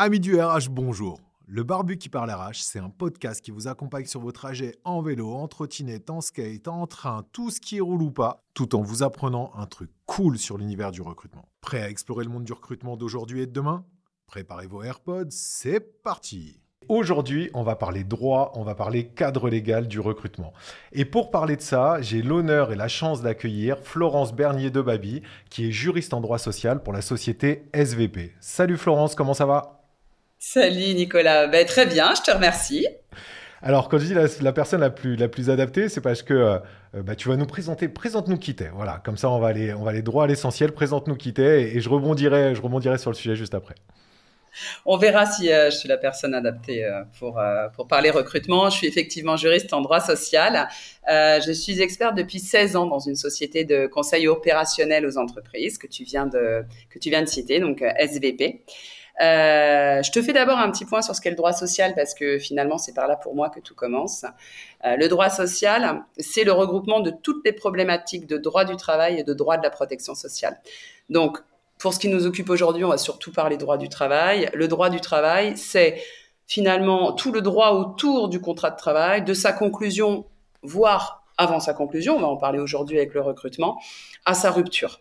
Amis du RH, bonjour. Le Barbu qui parle RH, c'est un podcast qui vous accompagne sur vos trajets en vélo, en trottinette, en skate, en train, tout ce qui roule ou pas, tout en vous apprenant un truc cool sur l'univers du recrutement. Prêt à explorer le monde du recrutement d'aujourd'hui et de demain? Préparez vos AirPods, c'est parti Aujourd'hui, on va parler droit, on va parler cadre légal du recrutement. Et pour parler de ça, j'ai l'honneur et la chance d'accueillir Florence Bernier de Babi, qui est juriste en droit social pour la société SVP. Salut Florence, comment ça va? Salut Nicolas, ben, très bien, je te remercie. Alors, quand je dis la, personne la plus, la plus adaptée, c'est parce que euh, bah, tu vas nous présenter, présente-nous qui t'es. Voilà, comme ça, on va aller, on va aller droit à l'essentiel. Présente-nous qui t'es et, je, rebondirai, je rebondirai sur le sujet juste après. On verra si euh, je suis la personne adaptée euh, pour, pour parler recrutement. Je suis effectivement juriste en droit social. je suis experte depuis 16 ans dans une société de conseil opérationnel aux entreprises que tu viens de, que tu viens de citer, donc SVP. Euh, je te fais d'abord un petit point sur ce qu'est le droit social parce que finalement c'est par là pour moi que tout commence. Euh, le droit social, c'est le regroupement de toutes les problématiques de droit du travail et de droit de la protection sociale. Donc pour ce qui nous occupe aujourd'hui, on va surtout parler droit du travail. Le droit du travail, c'est finalement tout le droit autour du contrat de travail, de sa conclusion, voire avant sa conclusion, on va en parler aujourd'hui avec le recrutement, à sa rupture.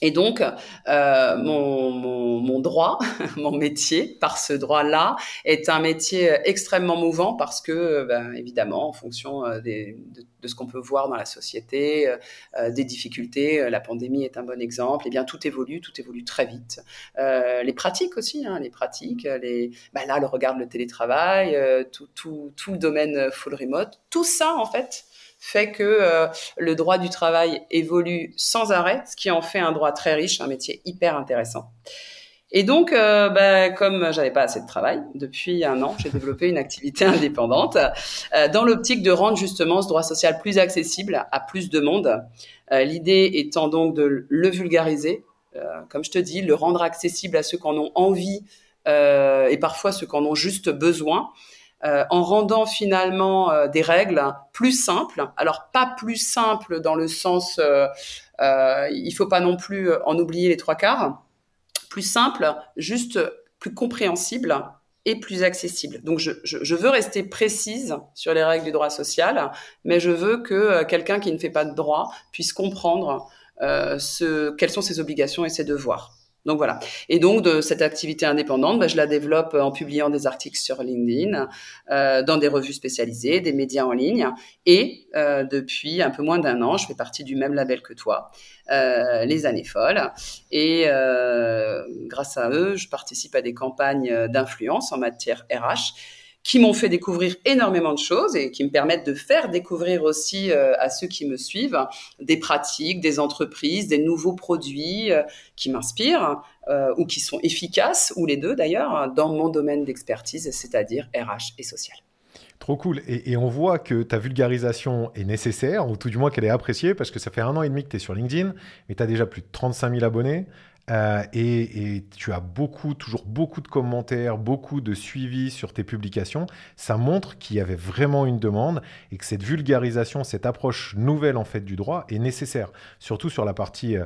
Et donc, euh, mon, mon, mon, droit, mon métier, par ce droit-là, est un métier extrêmement mouvant parce que, ben, évidemment, en fonction euh, des, de, ce qu'on peut voir dans la société, euh, des difficultés, euh, la pandémie est un bon exemple, et eh bien tout évolue, tout évolue très vite. Euh, les pratiques aussi, hein, les pratiques, les, ben là, le regard le télétravail, tout, tout, tout le domaine full remote, tout ça, en fait, fait que euh, le droit du travail évolue sans arrêt, ce qui en fait un droit très riche, un métier hyper intéressant. Et donc, euh, bah, comme j'avais pas assez de travail, depuis un an, j'ai développé une activité indépendante euh, dans l'optique de rendre justement ce droit social plus accessible à plus de monde. Euh, l'idée étant donc de le vulgariser, comme je te dis, le rendre accessible à ceux qui en ont envie et parfois ceux qui en ont juste besoin. Euh, en rendant finalement euh, des règles plus simples. Alors pas plus simples dans le sens, euh, euh, il faut pas non plus en oublier les trois quarts. Plus simple, juste plus compréhensible et plus accessible. Donc je, veux rester précise sur les règles du droit social, mais je veux que quelqu'un qui ne fait pas de droit puisse comprendre quelles sont ses obligations et ses devoirs. Donc voilà. Et donc de cette activité indépendante, bah, je la développe en publiant des articles sur LinkedIn, euh, dans des revues spécialisées, des médias en ligne. Et euh, depuis un peu moins d'un an, je fais partie du même label que toi, euh, les années folles. Et euh, grâce à eux, je participe à des campagnes d'influence en matière RH qui m'ont fait découvrir énormément de choses et qui me permettent de faire découvrir aussi euh, à ceux qui me suivent des pratiques, des entreprises, des nouveaux produits euh, qui m'inspirent euh, ou qui sont efficaces, ou les deux d'ailleurs, dans mon domaine d'expertise, c'est-à-dire RH et social. Trop cool. Et, et, on voit que ta vulgarisation est nécessaire, ou tout du moins qu'elle est appréciée, parce que ça fait un an et demi que tu es sur LinkedIn, mais tu as déjà plus de 35 000 abonnés. Euh, et, tu as beaucoup, toujours beaucoup de commentaires, beaucoup de suivi sur tes publications. Ça montre qu'il y avait vraiment une demande et que cette vulgarisation, cette approche nouvelle en fait du droit est nécessaire, surtout sur la partie euh,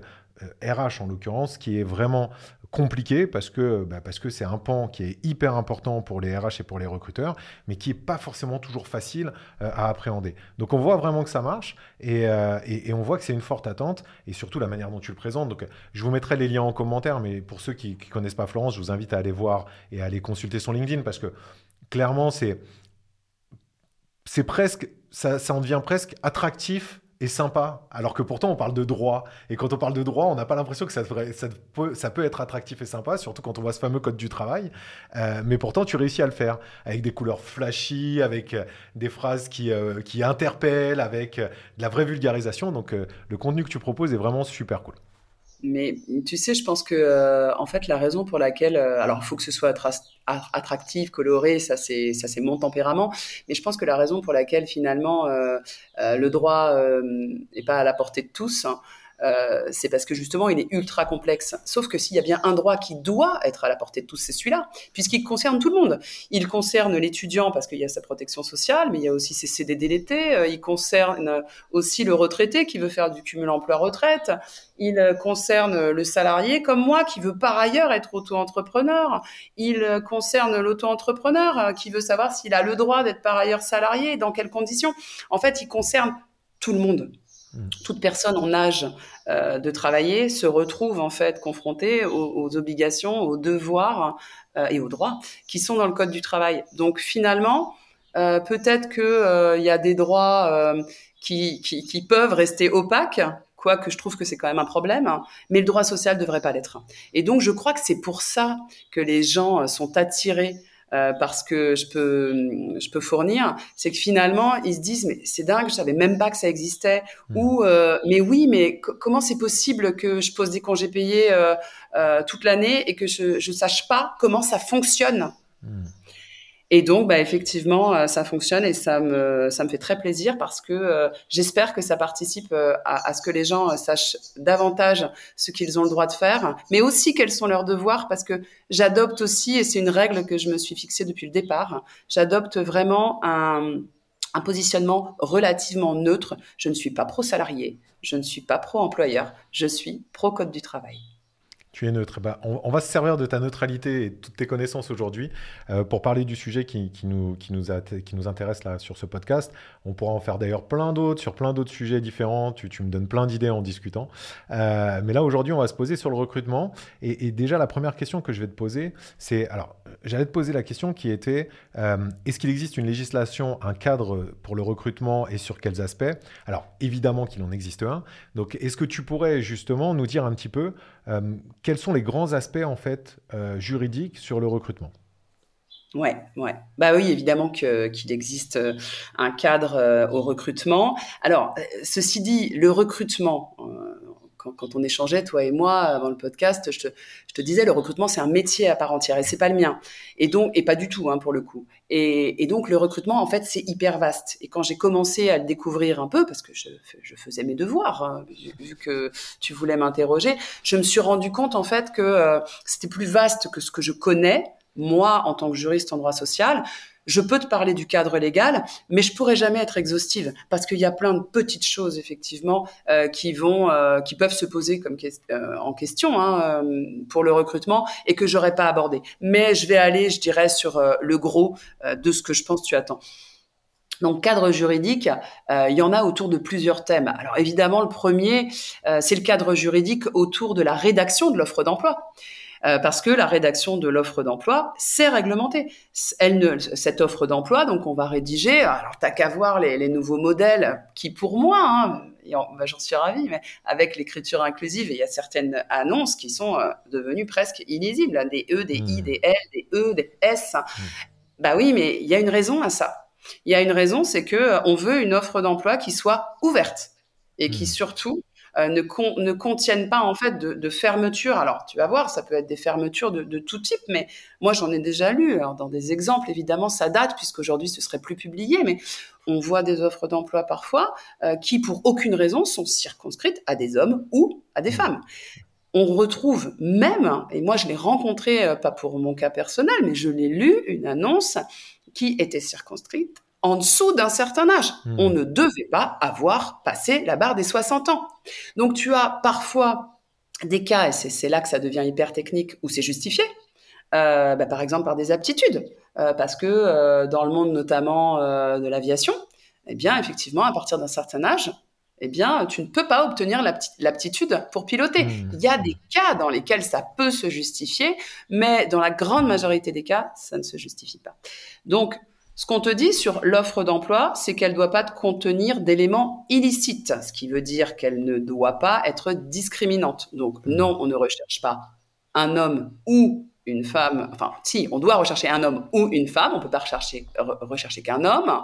RH en l'occurrence, qui est vraiment compliqué parce que bah parce que c'est un pan qui est hyper important pour les RH et pour les recruteurs, mais qui est pas forcément toujours facile euh, à appréhender. Donc on voit vraiment que ça marche et, euh, et, et on voit que c'est une forte attente et surtout la manière dont tu le présentes. Donc je vous mettrai les liens en commentaire, mais pour ceux qui, qui connaissent pas Florence, je vous invite à aller voir et à aller consulter son LinkedIn parce que clairement c'est c'est presque ça, ça en devient presque attractif sympa, alors que pourtant on parle de droit. Et quand on parle de droit, on n'a pas l'impression que ça, peut, être attractif et sympa, surtout quand on voit ce fameux code du travail. Euh, mais pourtant, tu réussis à le faire avec des couleurs flashy, avec euh, des phrases qui, euh, qui interpellent, avec de la vraie vulgarisation. Donc le contenu que tu proposes est vraiment super cool. Mais tu sais, je pense que euh, en fait la raison pour laquelle, euh, alors il faut que ce soit attractif, coloré, ça c'est ça c'est mon tempérament. Mais je pense que la raison pour laquelle finalement euh, le droit n'est pas à la portée de tous, hein, euh, c'est parce que justement, il est ultra complexe. Sauf que s'il y a bien un droit qui doit être à la portée de tous, c'est celui-là, puisqu'il concerne tout le monde. Il concerne l'étudiant parce qu'il y a sa protection sociale, mais il y a aussi ses CDD l'été. Euh, il concerne aussi le retraité qui veut faire du cumul emploi-retraite. Il concerne le salarié comme moi qui veut par ailleurs être auto-entrepreneur. Il concerne l'auto-entrepreneur qui veut savoir s'il a le droit d'être par ailleurs salarié, dans quelles conditions. En fait, il concerne tout le monde. Hmm. Toute personne en âge euh, de travailler se retrouve en fait confrontée aux, obligations, aux devoirs euh, et aux droits qui sont dans le code du travail. Donc finalement, euh, peut-être que il y a des droits qui, peuvent rester opaques, quoique je trouve que c'est quand même un problème, mais le droit social devrait pas l'être. Et donc je crois que c'est pour ça que les gens sont attirés euh, parce que je peux, je peux fournir, c'est que finalement, ils se disent, mais c'est dingue, je savais même pas que ça existait. Mmh. Ou, euh, mais oui, mais comment c'est possible que je pose des congés payés euh, euh toute l'année et que je ne sache pas comment ça fonctionne? Mmh. Et donc, bah, effectivement, euh, ça fonctionne et ça me, ça me fait très plaisir parce que euh, j'espère que ça participe euh, à, à, ce que les gens sachent davantage ce qu'ils ont le droit de faire, mais aussi quels sont leurs devoirs parce que j'adopte aussi, et c'est une règle que je me suis fixée depuis le départ, j'adopte vraiment un, un positionnement relativement neutre. Je ne suis pas pro-salarié, je ne suis pas pro-employeur, je suis pro-code du travail. Tu es neutre. Bah, on, va se servir de ta neutralité et de toutes tes connaissances aujourd'hui euh, pour parler du sujet qui, nous, qui, nous intéresse sur ce podcast. On pourra en faire d'ailleurs plein d'autres sur plein d'autres sujets différents. Tu, me donnes plein d'idées en discutant. Euh, mais là aujourd'hui, on va se poser sur le recrutement. Et, déjà, la première question que je vais te poser, c'est alors j'allais te poser la question qui était euh, est-ce qu'il existe une législation, un cadre pour le recrutement et sur quels aspects? Alors évidemment qu'il en existe un. Donc est-ce que tu pourrais justement nous dire un petit peu quels sont les grands aspects en fait euh, juridiques sur le recrutement? Ouais, ouais. Bah oui, évidemment qu'il existe euh, un cadre euh, au recrutement. Alors, ceci dit, le recrutement, quand, on échangeait, toi et moi, avant le podcast, je te, disais, le recrutement, c'est un métier à part entière et c'est pas le mien. Et donc, et pas du tout, hein, pour le coup. Et, donc, le recrutement, en fait, c'est hyper vaste. Et quand j'ai commencé à le découvrir un peu, parce que je, faisais mes devoirs, hein, vu, que tu voulais m'interroger, je me suis rendu compte, en fait, que euh, c'était plus vaste que ce que je connais, moi, en tant que juriste en droit social, je peux te parler du cadre légal, mais je pourrais jamais être exhaustive parce qu'il y a plein de petites choses effectivement euh, qui vont, euh, qui peuvent se poser comme euh, en question hein, pour le recrutement et que j'aurais pas abordé. Mais je vais aller, je dirais, sur le gros de ce que je pense tu attends. Donc, cadre juridique, il y en a autour de plusieurs thèmes. Alors, évidemment, le premier, c'est le cadre juridique autour de la rédaction de l'offre d'emploi. Euh, parce que la rédaction de l'offre d'emploi, c'est réglementé. Elle ne, cette offre d'emploi, donc on va rédiger, alors t'as qu'à voir les, les, nouveaux modèles qui, pour moi, hein, bah, j'en suis ravie, mais avec l'écriture inclusive, il y a certaines annonces qui sont euh, devenues presque illisibles, hein, des E, des I, mmh. des L, des E, des S. Mmh. Bah oui, mais il y a une raison à ça. Il y a une raison, c'est que euh, on veut une offre d'emploi qui soit ouverte et qui mmh. surtout euh, ne, ne contiennent pas en fait de, de fermeture. Alors tu vas voir, ça peut être des fermetures de, de tout type, mais moi j'en ai déjà lu. Alors, dans des exemples, évidemment, ça date puisqu'aujourd'hui ce serait plus publié, mais on voit des offres d'emploi parfois euh, qui, pour aucune raison, sont circonscrites à des hommes ou à des mmh. femmes on retrouve même, et moi je l'ai rencontré, euh, pas pour mon cas personnel, mais je l'ai lu, une annonce qui était circonscrite en dessous d'un certain âge. Hmm. On ne devait pas avoir passé la barre des 60 ans. Donc tu as parfois des cas, et c'est là que ça devient hyper technique, où c'est justifié, euh, bah, par exemple par des aptitudes, euh, parce que euh, dans le monde notamment de l'aviation, eh bien effectivement, à partir d'un certain âge, eh bien, tu ne peux pas obtenir l'aptitude pour piloter. Hmm. Il y a des cas dans lesquels ça peut se justifier, mais dans la grande majorité des cas, ça ne se justifie pas. Donc, ce qu'on te dit sur l'offre d'emploi, c'est qu'elle ne doit pas contenir d'éléments illicites, ce qui veut dire qu'elle ne doit pas être discriminante. Donc non, on ne recherche pas un homme ou une femme. Enfin, si, on doit rechercher un homme ou une femme, on ne peut pas rechercher, rechercher qu'un homme,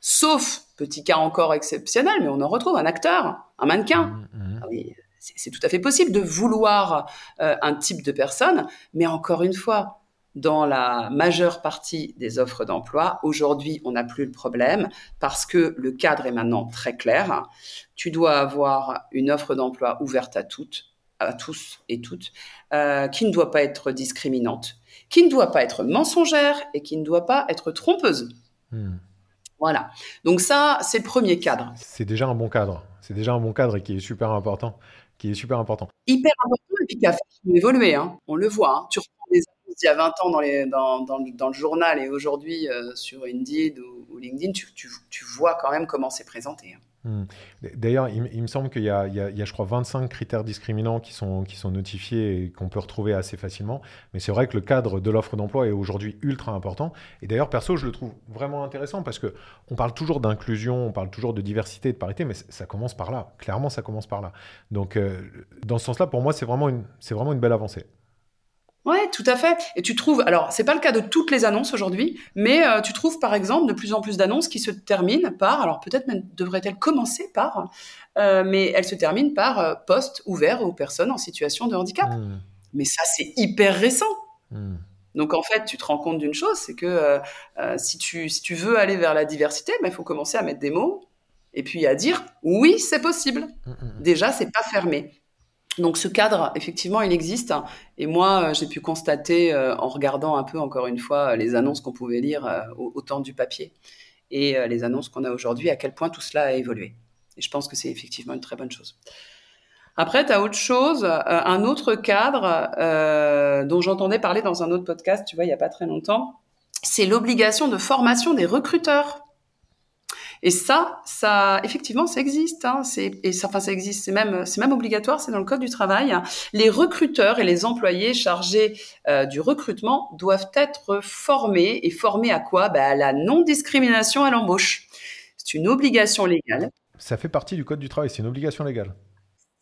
sauf, petit cas encore exceptionnel, mais on en retrouve un acteur, un mannequin. Mmh, mmh. Ah c'est tout à fait possible de vouloir euh, un type de personne, mais encore une fois, dans la majeure partie des offres d'emploi. Aujourd'hui, on n'a plus le problème parce que le cadre est maintenant très clair. Tu dois avoir une offre d'emploi ouverte à toutes, à tous et toutes, euh, qui ne doit pas être discriminante, qui ne doit pas être mensongère et qui ne doit pas être trompeuse. Hmm. Voilà. Donc ça, c'est le premier cadre. C'est déjà un bon cadre. C'est déjà un bon cadre et qui est super important. Qui est super important. Hyper important et puis qui a évolué. Hein. On le voit. Hein. Tu reprends des d'il y a 20 ans dans, le journal et aujourd'hui euh, sur Indeed ou, LinkedIn, tu, vois quand même comment c'est présenté. Hein. Hmm. D'ailleurs, il, me semble qu'il y, a, je crois, 25 critères discriminants qui sont, notifiés et qu'on peut retrouver assez facilement. Mais c'est vrai que le cadre de l'offre d'emploi est aujourd'hui ultra important. Et d'ailleurs, perso, je le trouve vraiment intéressant parce que on parle toujours d'inclusion, on parle toujours de diversité et de parité, mais ça commence par là. Clairement, ça commence par là. Donc, euh, dans ce sens-là, pour moi, c'est vraiment une belle avancée. Ouais, tout à fait. Et tu trouves, alors c'est pas le cas de toutes les annonces aujourd'hui, mais euh, tu trouves par exemple de plus en plus d'annonces qui se terminent par, alors peut-être même devrait-elle commencer par, euh, mais elles se terminent par euh, poste ouvert aux personnes en situation de handicap. Mmh. Mais ça c'est hyper récent. Mmh. Donc en fait, tu te rends compte d'une chose, c'est que si tu si tu veux aller vers la diversité, ben, il faut commencer à mettre des mots et puis à dire oui, c'est possible. Mmh, Déjà, c'est pas fermé. Donc ce cadre, effectivement, il existe. Et moi, euh, j'ai pu constater, euh, en regardant un peu, encore une fois, les annonces qu'on pouvait lire euh, au, temps du papier et les annonces qu'on a aujourd'hui, à quel point tout cela a évolué. Et je pense que c'est effectivement une très bonne chose. Après, tu as autre chose, un autre cadre dont j'entendais parler dans un autre podcast, tu vois, il n'y a pas très longtemps, c'est l'obligation de formation des recruteurs. Et ça, ça, effectivement, ça existe. Hein, et ça, enfin, ça existe. C'est même, c'est même obligatoire. C'est dans le code du travail. Les recruteurs et les employés chargés euh, du recrutement doivent être formés. Et formés à quoi? Bah, À la non-discrimination à l'embauche. C'est une obligation légale. Ça fait partie du code du travail. C'est une obligation légale.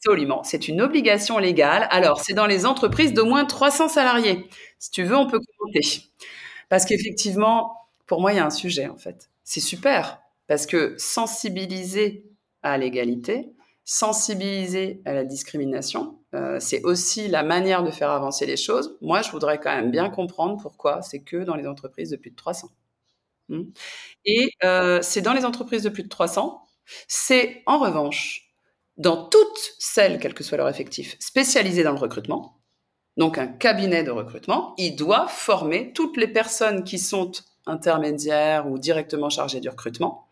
Absolument, c'est une obligation légale. Alors, c'est dans les entreprises d'au moins 300 salariés. Si tu veux, on peut commenter. Parce qu'effectivement, pour moi, il y a un sujet, en fait. C'est super. Parce que sensibiliser à l'égalité, sensibiliser à la discrimination, euh, c'est aussi la manière de faire avancer les choses. Moi, je voudrais quand même bien comprendre pourquoi c'est que dans les entreprises de plus de 300. Hmm. Et euh, c'est dans les entreprises de plus de 300. C'est en revanche dans toutes celles, quel que soit leur effectif, spécialisées dans le recrutement. Donc un cabinet de recrutement, il doit former toutes les personnes qui sont intermédiaires ou directement chargées du recrutement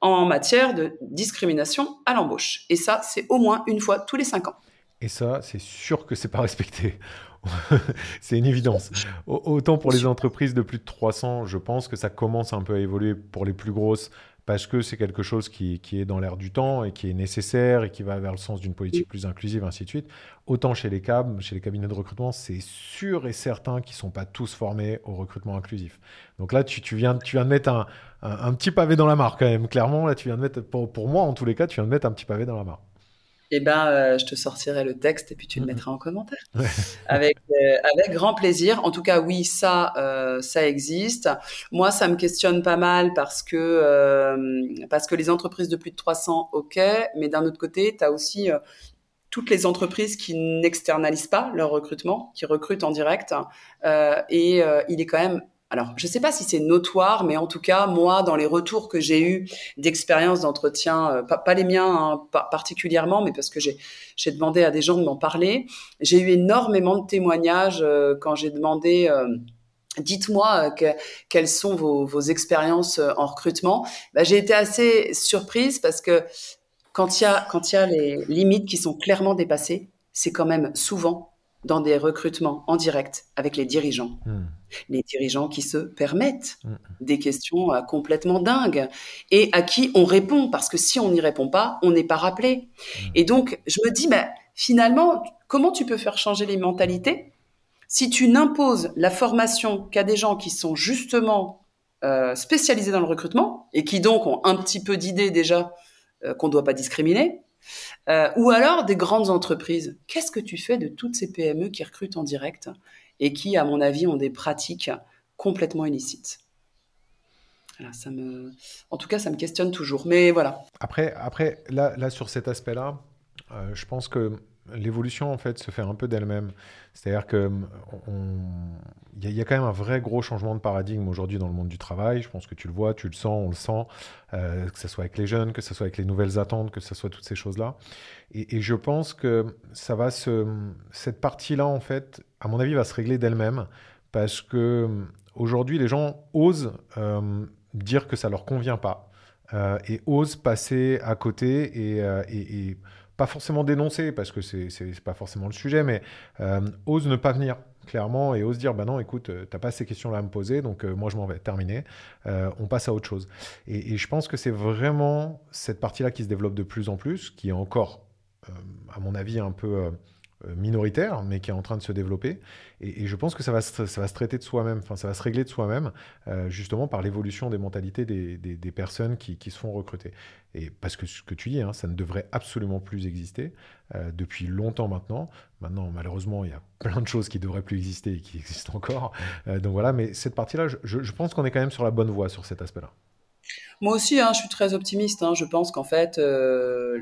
en matière de discrimination à l'embauche. Et ça, c'est au moins une fois tous les cinq ans. Et ça, c'est sûr que c'est pas respecté. c'est une évidence. Autant pour les entreprises de plus de 300, je pense que ça commence un peu à évoluer pour les plus grosses parce que c'est quelque chose qui, est dans l'air du temps et qui est nécessaire et qui va vers le sens d'une politique plus inclusive, ainsi de suite. Autant chez les CAB, chez les cabinets de recrutement, c'est sûr et certain qu'ils ne sont pas tous formés au recrutement inclusif. Donc là, tu, viens, tu viens de mettre un, petit pavé dans la mare quand même, clairement. Là, tu viens de mettre, pour, pour moi en tous les cas, tu viens de mettre un petit pavé dans la mare eh ben, euh, je te sortirai le texte et puis tu le mettras en commentaire. avec, euh, avec grand plaisir. En tout cas, oui, ça, euh, ça existe. Moi, ça me questionne pas mal parce que, parce que les entreprises de plus de 300, ok, mais d'un autre côté, tu as aussi toutes les entreprises qui n'externalisent pas leur recrutement, qui recrutent en direct. et il est quand même alors, je ne sais pas si c'est notoire, mais en tout cas, moi, dans les retours que j'ai eus d'expériences d'entretien, euh, pas, les miens hein, particulièrement, mais parce que j'ai demandé à des gens de m'en parler, j'ai eu énormément de témoignages euh, quand j'ai demandé... Euh, dites-moi quelles sont vos, expériences en recrutement. Bah, j'ai été assez surprise parce que quand il y a quand il y a les limites qui sont clairement dépassées, c'est quand même souvent dans des recrutements en direct avec les dirigeants. Hmm. Les dirigeants qui se permettent hmm. des questions euh, complètement dingues et à qui on répond parce que si on n'y répond pas, on n'est pas rappelé. Hmm. Et donc, je me dis, mais finalement, comment tu peux faire changer les mentalités si tu n'imposes la formation qu'à des gens qui sont justement euh, spécialisés dans le recrutement et qui donc ont un petit peu d'idée déjà euh, qu'on ne doit pas discriminer euh, ou alors des grandes entreprises. Qu'est-ce que tu fais de toutes ces PME qui recrutent en direct? Et qui, à mon avis, ont des pratiques complètement illicites. En tout cas, ça me questionne toujours. Mais voilà. Après, après là, là sur cet aspect-là, euh, je pense que l'évolution en fait se fait un peu d'elle-même. C'est-à-dire que il y, a quand même un vrai gros changement de paradigme aujourd'hui dans le monde du travail. Je pense que tu le vois, tu le sens, on le sent, euh, que ce soit avec les jeunes, que ce soit avec les nouvelles attentes, que ce soit toutes ces choses-là. Et, je pense que ça va se, cette partie-là en fait, à mon avis, va se régler d'elle-même parce que aujourd'hui les gens osent euh, dire que ça leur convient pas. Euh, et osent passer à côté et, et pas forcément dénoncer, parce que c'est n'est pas forcément le sujet, mais euh, ose ne pas venir clairement et ose dire bah non écoute euh, t'as pas ces questions là à me poser donc euh, moi je m'en vais terminé. On passe à autre chose. Et, je pense que c'est vraiment cette partie là qui se développe de plus en plus qui est encore à mon avis un peu minoritaire, mais qui est en train de se développer. Et, je pense que ça va se, ça va se traiter de soi-même, enfin ça va se régler de soi-même, euh, justement par l'évolution des mentalités des, des, personnes qui, qui, se font recruter. Et parce que ce que tu dis, hein, ça ne devrait absolument plus exister euh, depuis longtemps maintenant. Maintenant, malheureusement, il y a plein de choses qui devraient plus exister et qui existent encore. donc voilà, mais cette partie-là, je, je pense qu'on est quand même sur la bonne voie sur cet aspect-là. Moi aussi, hein, je suis très optimiste. Hein. Je pense qu'en fait, euh,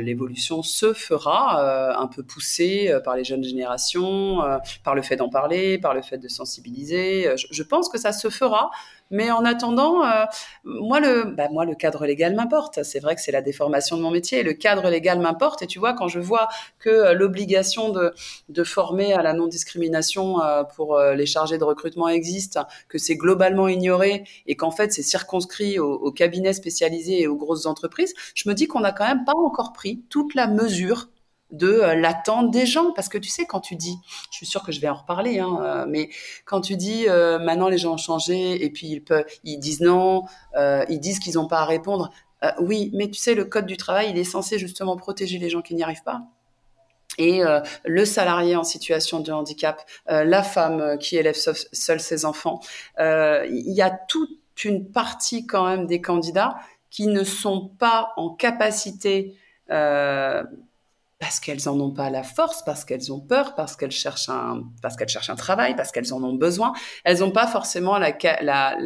l'évolution se fera, euh, un peu poussée euh, par les jeunes générations, par le fait d'en parler, par le fait de sensibiliser. je, pense que ça se fera. Mais en attendant, euh, moi, le, bah, moi, le cadre légal m'importe. C'est vrai que c'est la déformation de mon métier. Le cadre légal m'importe. Et tu vois, quand je vois que euh, l'obligation de, de former à la non-discrimination euh, pour les chargés de recrutement existe, que c'est globalement ignoré et qu'en fait, c'est circonscrit aux, aux cabinets spécialisés et aux grosses entreprises, je me dis qu'on n'a quand même pas encore pris toute la mesure de euh, l'attente des gens. Parce que tu sais, quand tu dis, je suis sûre que je vais en reparler, hein, euh, mais quand tu dis euh, maintenant les gens ont changé et puis ils, peuvent, ils disent non, ils disent qu'ils n'ont pas à répondre. oui, mais tu sais, le code du travail, il est censé justement protéger les gens qui n'y arrivent pas. Et le salarié en situation de handicap, la femme qui élève seule ses enfants, il y a toute une partie quand même des candidats qui ne sont pas en capacité parce qu'elles en ont pas la force, parce qu'elles ont peur, parce qu'elles cherchent un, parce qu'elles cherchent un travail, parce qu'elles en ont besoin. Elles n'ont pas forcément la, la,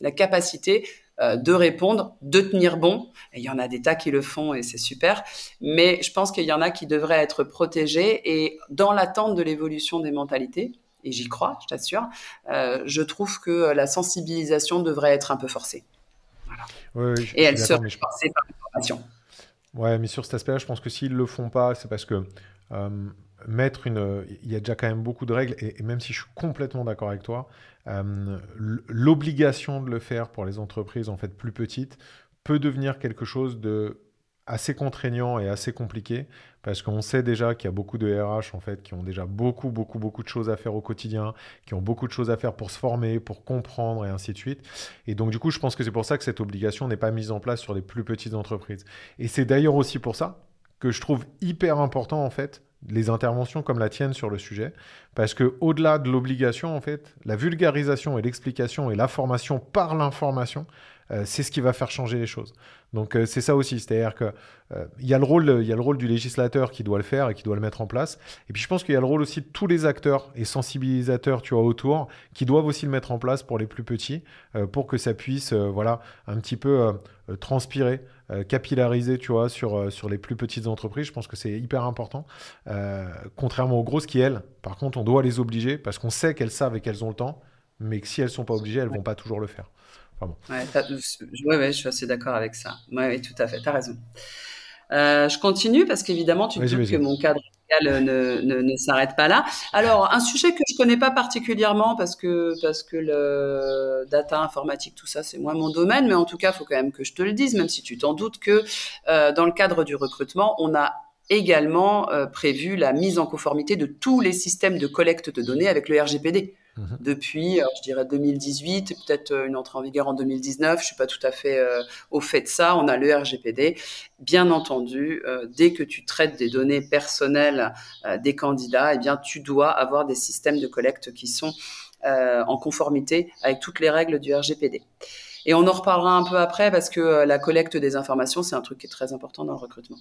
la, capacité euh, de répondre, de tenir bon. il y en a des tas qui le font et c'est super. Mais je pense qu'il y en a qui devraient être protégés et dans l'attente de l'évolution des mentalités, et j'y crois, je t'assure, euh, je trouve que la sensibilisation devrait être un peu forcée. Voilà. et elle serait forcée par l'information. Ouais, mais sur cet aspect-là, je pense que s'ils le font pas, c'est parce que euh, mettre une. Il y a déjà quand même beaucoup de règles, et, même si je suis complètement d'accord avec toi, euh, l'obligation de le faire pour les entreprises en fait plus petites peut devenir quelque chose de assez contraignant et assez compliqué parce qu'on sait déjà qu'il y a beaucoup de RH en fait qui ont déjà beaucoup beaucoup beaucoup de choses à faire au quotidien, qui ont beaucoup de choses à faire pour se former, pour comprendre et ainsi de suite. Et donc du coup, je pense que c'est pour ça que cette obligation n'est pas mise en place sur les plus petites entreprises. Et c'est d'ailleurs aussi pour ça que je trouve hyper important en fait les interventions comme la tienne sur le sujet, parce que au-delà de l'obligation, en fait, la vulgarisation et l'explication et la formation par l'information, euh, c'est ce qui va faire changer les choses. Donc euh, c'est ça aussi, c'est-à-dire que euh, il y a le rôle, il y a le rôle du législateur qui doit le faire et qui doit le mettre en place. Et puis je pense qu'il y a le rôle aussi de tous les acteurs et sensibilisateurs, tu vois, autour, qui doivent aussi le mettre en place pour les plus petits, pour que ça puisse, voilà, un petit peu transpirer, capillariser, tu vois, sur sur les plus petites entreprises. Je pense que c'est hyper important. contrairement aux grosses qui elles, par contre, on doit les obliger parce qu'on sait qu'elles savent et qu'elles ont le temps, mais que si elles sont pas obligées, elles vont pas toujours le faire. Ouais, je suis assez d'accord avec ça. Oui, tout à fait, tu as raison. Euh, je continue parce qu'évidemment, tu dis que mon cadre légal ne, ne, ne s'arrête pas là. Alors, un sujet que je connais pas particulièrement parce que, parce que le data informatique, tout ça, c'est moins mon domaine, mais en tout cas, il faut quand même que je te le dise, même si tu t'en doutes, que euh, dans le cadre du recrutement, on a également euh, prévu la mise en conformité de tous les systèmes de collecte de données avec le RGPD. Mhm. depuis, je dirais 2018, peut-être euh, une entrée en vigueur en 2019. Je suis pas tout à fait euh, au fait de ça. On a le RGPD. Bien entendu, euh, dès que tu traites des données personnelles des candidats, eh bien, tu dois avoir des systèmes de collecte qui sont en conformité avec toutes les règles du RGPD. Et on en reparlera un peu après parce que la collecte des informations, c'est un truc qui est très important dans le recrutement.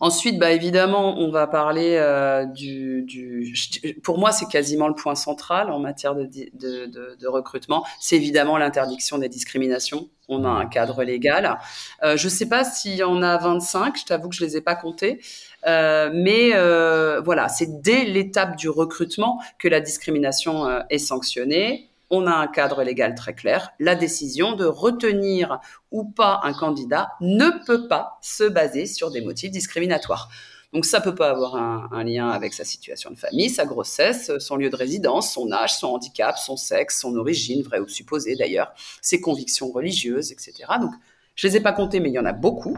Ensuite, bah, évidemment, on va parler euh, du, du, Pour moi, c'est quasiment le point central en matière de, de, de, de recrutement. C'est évidemment l'interdiction des discriminations. On a un cadre légal. Euh, je ne sais pas s'il y en a 25, je t'avoue que je les ai pas comptés. Euh, mais euh, voilà, c'est dès l'étape du recrutement que la discrimination est sanctionnée on a un cadre légal très clair. La décision de retenir ou pas un candidat ne peut pas se baser sur des motifs discriminatoires. Donc ça peut pas avoir un, lien avec sa situation de famille, sa grossesse, son lieu de résidence, son âge, son handicap, son sexe, son origine, vraie ou supposée d'ailleurs, ses convictions religieuses, etc. Donc je les ai pas comptés, mais il y en a beaucoup.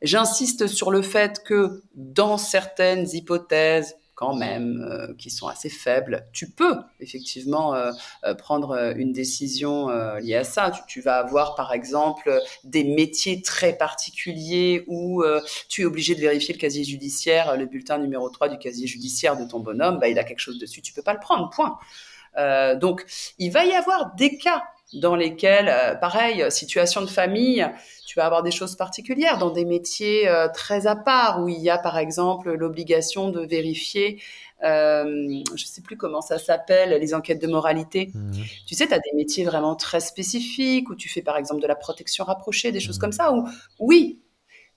J'insiste sur le fait que dans certaines hypothèses, quand même, euh, qui sont assez faibles, tu peux effectivement euh, euh, prendre une décision liée à ça. Tu, vas avoir par exemple des métiers très particuliers où tu es obligé de vérifier le casier judiciaire, le bulletin numéro 3 du casier judiciaire de ton bonhomme, bah, il a quelque chose dessus, tu peux pas le prendre, point. donc, il va y avoir des cas dans lesquels, pareil, situation de famille, tu vas avoir des choses particulières dans des métiers euh, très à part où il y a par exemple l'obligation de vérifier, euh, je sais plus comment ça s'appelle, les enquêtes de moralité. Mmh. Tu sais, tu as des métiers vraiment très spécifiques où tu fais par exemple de la protection rapprochée, des choses mmh. comme ça, où oui,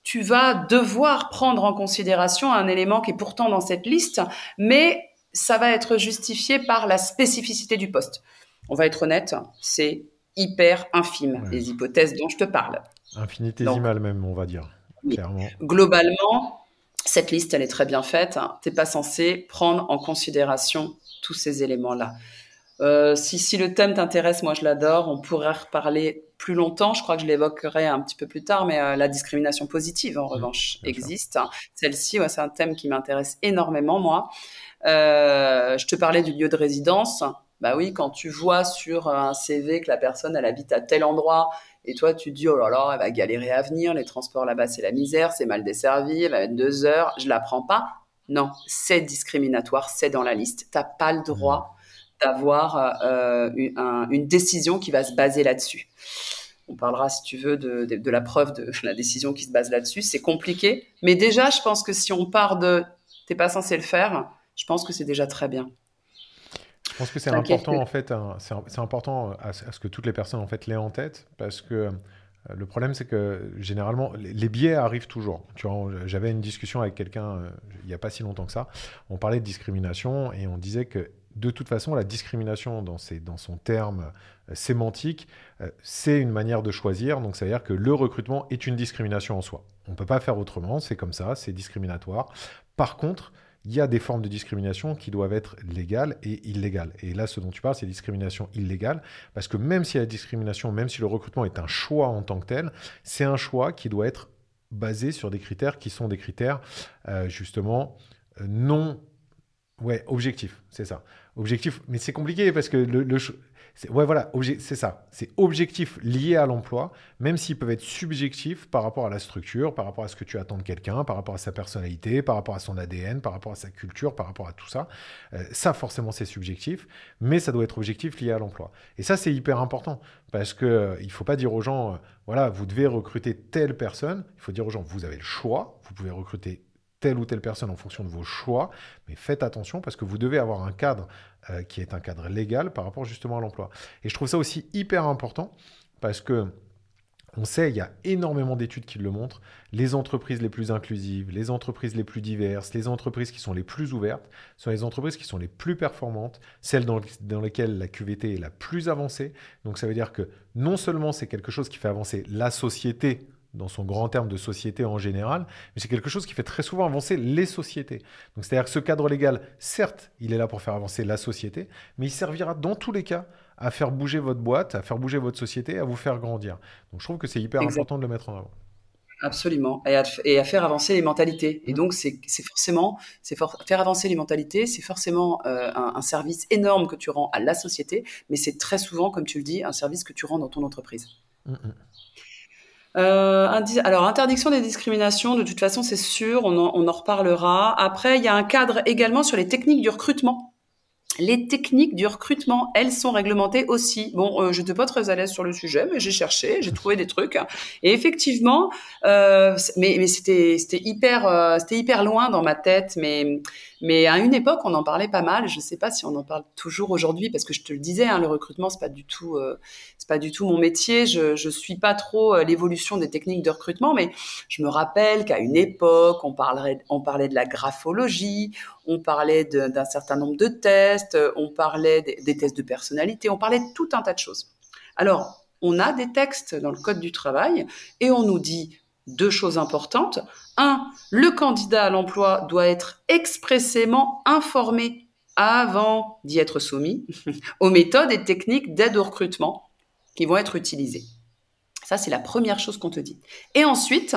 tu vas devoir prendre en considération un élément qui est pourtant dans cette liste, mais ça va être justifié par la spécificité du poste. On va être honnête, c'est hyper infime, les hypothèses dont je te parle. Infinitésimal même, on va dire, clairement. Globalement, cette liste, elle est très bien faite. Tu n'es pas censé prendre en considération tous ces éléments-là. Euh, si, si, le thème t'intéresse, moi je l'adore, on pourrait reparler plus longtemps, je crois que je l'évoquerai un petit peu plus tard, mais euh, la discrimination positive, en revanche, existe. Celle-ci, c'est un thème qui m'intéresse énormément, moi. Euh, je te parlais du lieu de résidence. Bah oui, quand tu vois sur un CV que la personne, elle habite à tel endroit et toi, tu te dis, oh là là, elle va galérer à venir, les transports là-bas, c'est la misère, c'est mal desservi, elle va mettre deux heures, je la prends pas. Non, c'est discriminatoire, c'est dans la liste. Tu n'as pas le droit d'avoir euh, une, décision qui va se baser là-dessus. On parlera, si tu veux, de, de, la preuve de la décision qui se base là-dessus. C'est compliqué, mais déjà, je pense que si on part de t'es pas censé le faire, je pense que c'est déjà très bien. Je pense que c'est important en fait, c'est important à, ce que toutes les personnes en fait l'aient en tête parce que euh, le problème c'est que généralement les biais arrivent toujours. Tu vois, j'avais une discussion avec quelqu'un euh, il n'y a pas si longtemps que ça. On parlait de discrimination et on disait que de toute façon, la discrimination dans, dans son terme euh, sémantique, c'est une manière de choisir. Donc, ça veut dire que le recrutement est une discrimination en soi. On ne peut pas faire autrement, c'est comme ça, c'est discriminatoire. Par contre, il y a des formes de discrimination qui doivent être légales et illégales. Et là, ce dont tu parles, c'est discrimination illégale, parce que même si la discrimination, même si le recrutement est un choix en tant que tel, c'est un choix qui doit être basé sur des critères qui sont des critères, euh, justement, euh, non... Ouais, objectifs, c'est ça. Objectif, mais c'est compliqué parce que le, le, Ouais, voilà, c'est ça. C'est objectif lié à l'emploi, même s'ils peuvent être subjectifs par rapport à la structure, par rapport à ce que tu attends de quelqu'un, par rapport à sa personnalité, par rapport à son ADN, par rapport à sa culture, par rapport à tout ça. Euh, ça, forcément, c'est subjectif, mais ça doit être objectif lié à l'emploi. Et ça, c'est hyper important parce que euh, il faut pas dire aux gens, euh, voilà, vous devez recruter telle personne. Il faut dire aux gens, vous avez le choix, vous pouvez recruter telle ou telle personne en fonction de vos choix, mais faites attention parce que vous devez avoir un cadre euh, qui est un cadre légal par rapport justement à l'emploi. Et je trouve ça aussi hyper important parce que on sait, il y a énormément d'études qui le montrent, les entreprises les plus inclusives, les entreprises les plus diverses, les entreprises qui sont les plus ouvertes, sont les entreprises qui sont les plus performantes, celles dans, dans lesquelles la QVT est la plus avancée. Donc ça veut dire que non seulement c'est quelque chose qui fait avancer la société dans son grand terme de société en général, mais c'est quelque chose qui fait très souvent avancer les sociétés. Donc c'est-à-dire que ce cadre légal, certes, il est là pour faire avancer la société, mais il servira dans tous les cas à faire bouger votre boîte, à faire bouger votre société, à vous faire grandir. Donc je trouve que c'est hyper important de le mettre en avant. Absolument, et à, faire avancer les mentalités. Et mmh. donc, c'est forcément, c'est faire avancer les mentalités, c'est forcément euh, un, service énorme que tu rends à la société, mais c'est très souvent, comme tu le dis, un service que tu rends dans ton entreprise. Mmh, mmh. Euh, alors, interdiction des discriminations, de toute façon, c'est sûr, on en, on en, reparlera. Après, il y a un cadre également sur les techniques du recrutement. les techniques du recrutement, elles sont réglementées aussi. Bon, euh, je n'étais pas très à l'aise sur le sujet, mais j'ai cherché, j'ai trouvé des trucs. Et effectivement, euh, mais, mais c'était hyper euh, c'était hyper loin dans ma tête. Mais mais à une époque, on en parlait pas mal. Je ne sais pas si on en parle toujours aujourd'hui, parce que je te le disais, hein, le recrutement c'est pas du tout euh, c'est pas du tout mon métier. Je je suis pas trop euh, l'évolution des techniques de recrutement, mais je me rappelle qu'à une époque, on parlerait on parlait de la graphologie, on parlait d'un certain nombre de tests, on parlait des, tests de personnalité, on parlait de tout un tas de choses. Alors, on a des textes dans le Code du travail et on nous dit deux choses importantes. Un, le candidat à l'emploi doit être expressément informé avant d'y être soumis aux méthodes et techniques d'aide au recrutement qui vont être utilisées. Ça, c'est la première chose qu'on te dit. Et ensuite,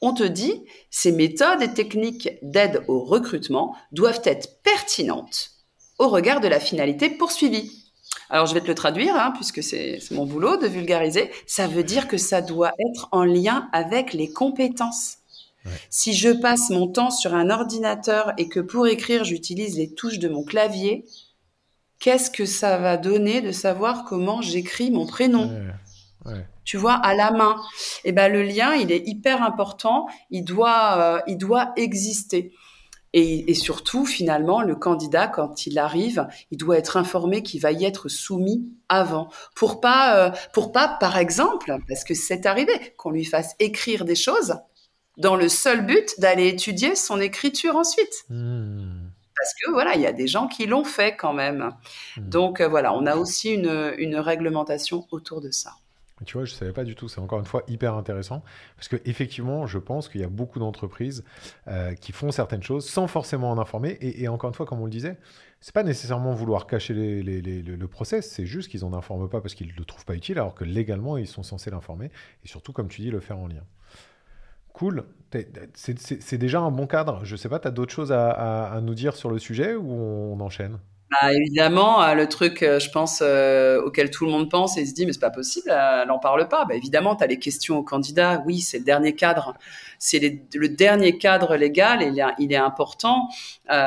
on te dit, ces méthodes et techniques d'aide au recrutement doivent être pertinentes au regard de la finalité poursuivie. Alors, je vais te le traduire, hein, puisque c'est mon boulot de vulgariser. Ça veut dire que ça doit être en lien avec les compétences. Si je passe mon temps sur un ordinateur et que pour écrire, j'utilise les touches de mon clavier, qu'est-ce que ça va donner de savoir comment j'écris mon prénom? Tu vois, à la main. Et eh ben le lien, il est hyper important. Il doit, euh, il doit exister. Et, surtout, finalement, le candidat, quand il arrive, il doit être informé qu'il va y être soumis avant, pour pas, euh, pour pas, par exemple, parce que c'est arrivé, qu'on lui fasse écrire des choses dans le seul but d'aller étudier son écriture ensuite. Hmm. Parce que voilà, il y a des gens qui l'ont fait quand même. Hmm. Donc euh, voilà, on a aussi une, une réglementation autour de ça. Tu vois, je ne savais pas du tout. C'est encore une fois hyper intéressant. Parce qu'effectivement, je pense qu'il y a beaucoup d'entreprises euh, qui font certaines choses sans forcément en informer. Et, encore une fois, comme on le disait, c'est pas nécessairement vouloir cacher le process. C'est juste qu'ils n'en informent pas parce qu'ils ne le trouvent pas utile, alors que légalement, ils sont censés l'informer. Et surtout, comme tu dis, le faire en lien. Cool. C'est déjà un bon cadre. Je sais pas, tu as d'autres choses à, à nous dire sur le sujet ou on enchaîne? Bah, évidemment, euh, le truc, euh, je pense, euh, auquel tout le monde pense et se dit, mais c'est pas possible, elle n'en parle pas. Bah, évidemment, tu as les questions aux candidats. Oui, c'est le dernier cadre. C'est le dernier cadre légal et il est, important.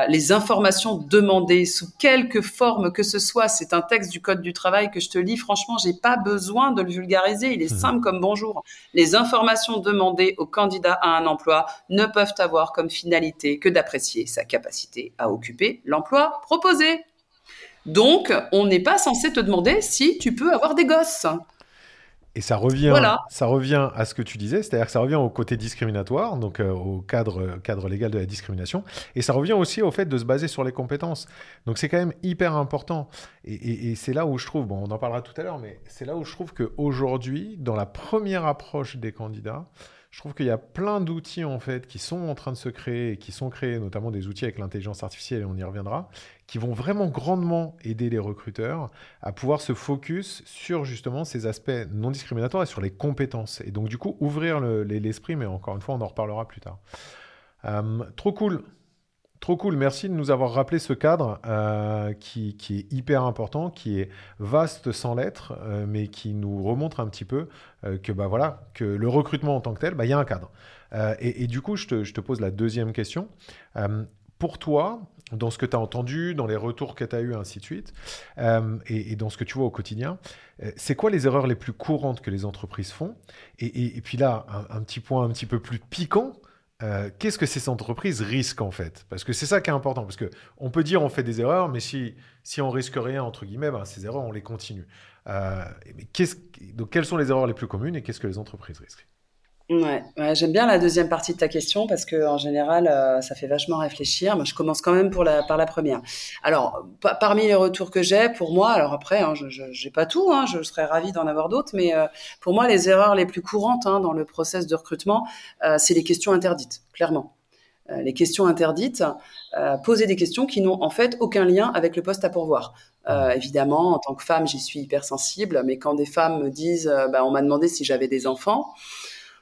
les informations demandées sous quelque forme que ce soit, c'est un texte du Code du travail que je te lis. Franchement, j'ai pas besoin de le vulgariser. Il est mmh. simple comme bonjour. Les informations demandées aux candidats à un emploi ne peuvent avoir comme finalité que d'apprécier sa capacité à occuper l'emploi proposé. Donc, on n'est pas censé te demander si tu peux avoir des gosses. Et ça revient, ça revient à ce que tu disais, c'est-à-dire que ça revient au côté discriminatoire, donc euh, au cadre, cadre légal de la discrimination, et ça revient aussi au fait de se baser sur les compétences. Donc c'est quand même hyper important. Et, et c'est là où je trouve, bon, on en parlera tout à l'heure, mais c'est là où je trouve qu'aujourd'hui, dans la première approche des candidats, je trouve qu'il y a plein d'outils en fait qui sont en train de se créer qui sont créés, notamment des outils avec l'intelligence artificielle, et on y reviendra, qui vont vraiment grandement aider les recruteurs à pouvoir se focus sur justement ces aspects non discriminatoires et sur les compétences. Et donc du coup, ouvrir l'esprit, mais encore une fois, on en reparlera plus tard. Euh, trop cool. Trop cool, merci de nous avoir rappelé ce cadre euh, qui, est hyper important, qui est vaste sans l'être, euh, mais qui nous remontre un petit peu que, bah, voilà, que le recrutement en tant que tel, bah, il y a un cadre. Et, du coup, je te, pose la deuxième question. pour toi, dans ce que tu as entendu, dans les retours que tu as eu, ainsi de suite, euh, et, dans ce que tu vois au quotidien, euh, c'est quoi les erreurs les plus courantes que les entreprises font? Et, puis là, un, petit point un petit peu plus piquant, euh, qu'est-ce que ces entreprises risquent en fait? Parce que c'est ça qui est important, parce qu'on peut dire on fait des erreurs, mais si, si on risque rien, entre guillemets, ben, ces erreurs, on les continue. mais donc quelles sont les erreurs les plus communes et qu'est-ce que les entreprises risquent? Ouais, j'aime bien la deuxième partie de ta question parce que en général, euh, ça fait vachement réfléchir. Moi, je commence quand même pour la, par la première. Alors, parmi les retours que j'ai, pour moi, alors après, hein, je n'ai pas tout, hein, je serais ravie d'en avoir d'autres, mais euh, pour moi, les erreurs les plus courantes hein, dans le process de recrutement, euh, c'est les questions interdites, clairement. les questions interdites, poser des questions qui n'ont en fait aucun lien avec le poste à pourvoir. évidemment, en tant que femme, j'y suis hyper sensible, mais quand des femmes me disent, bah, on m'a demandé si j'avais des enfants,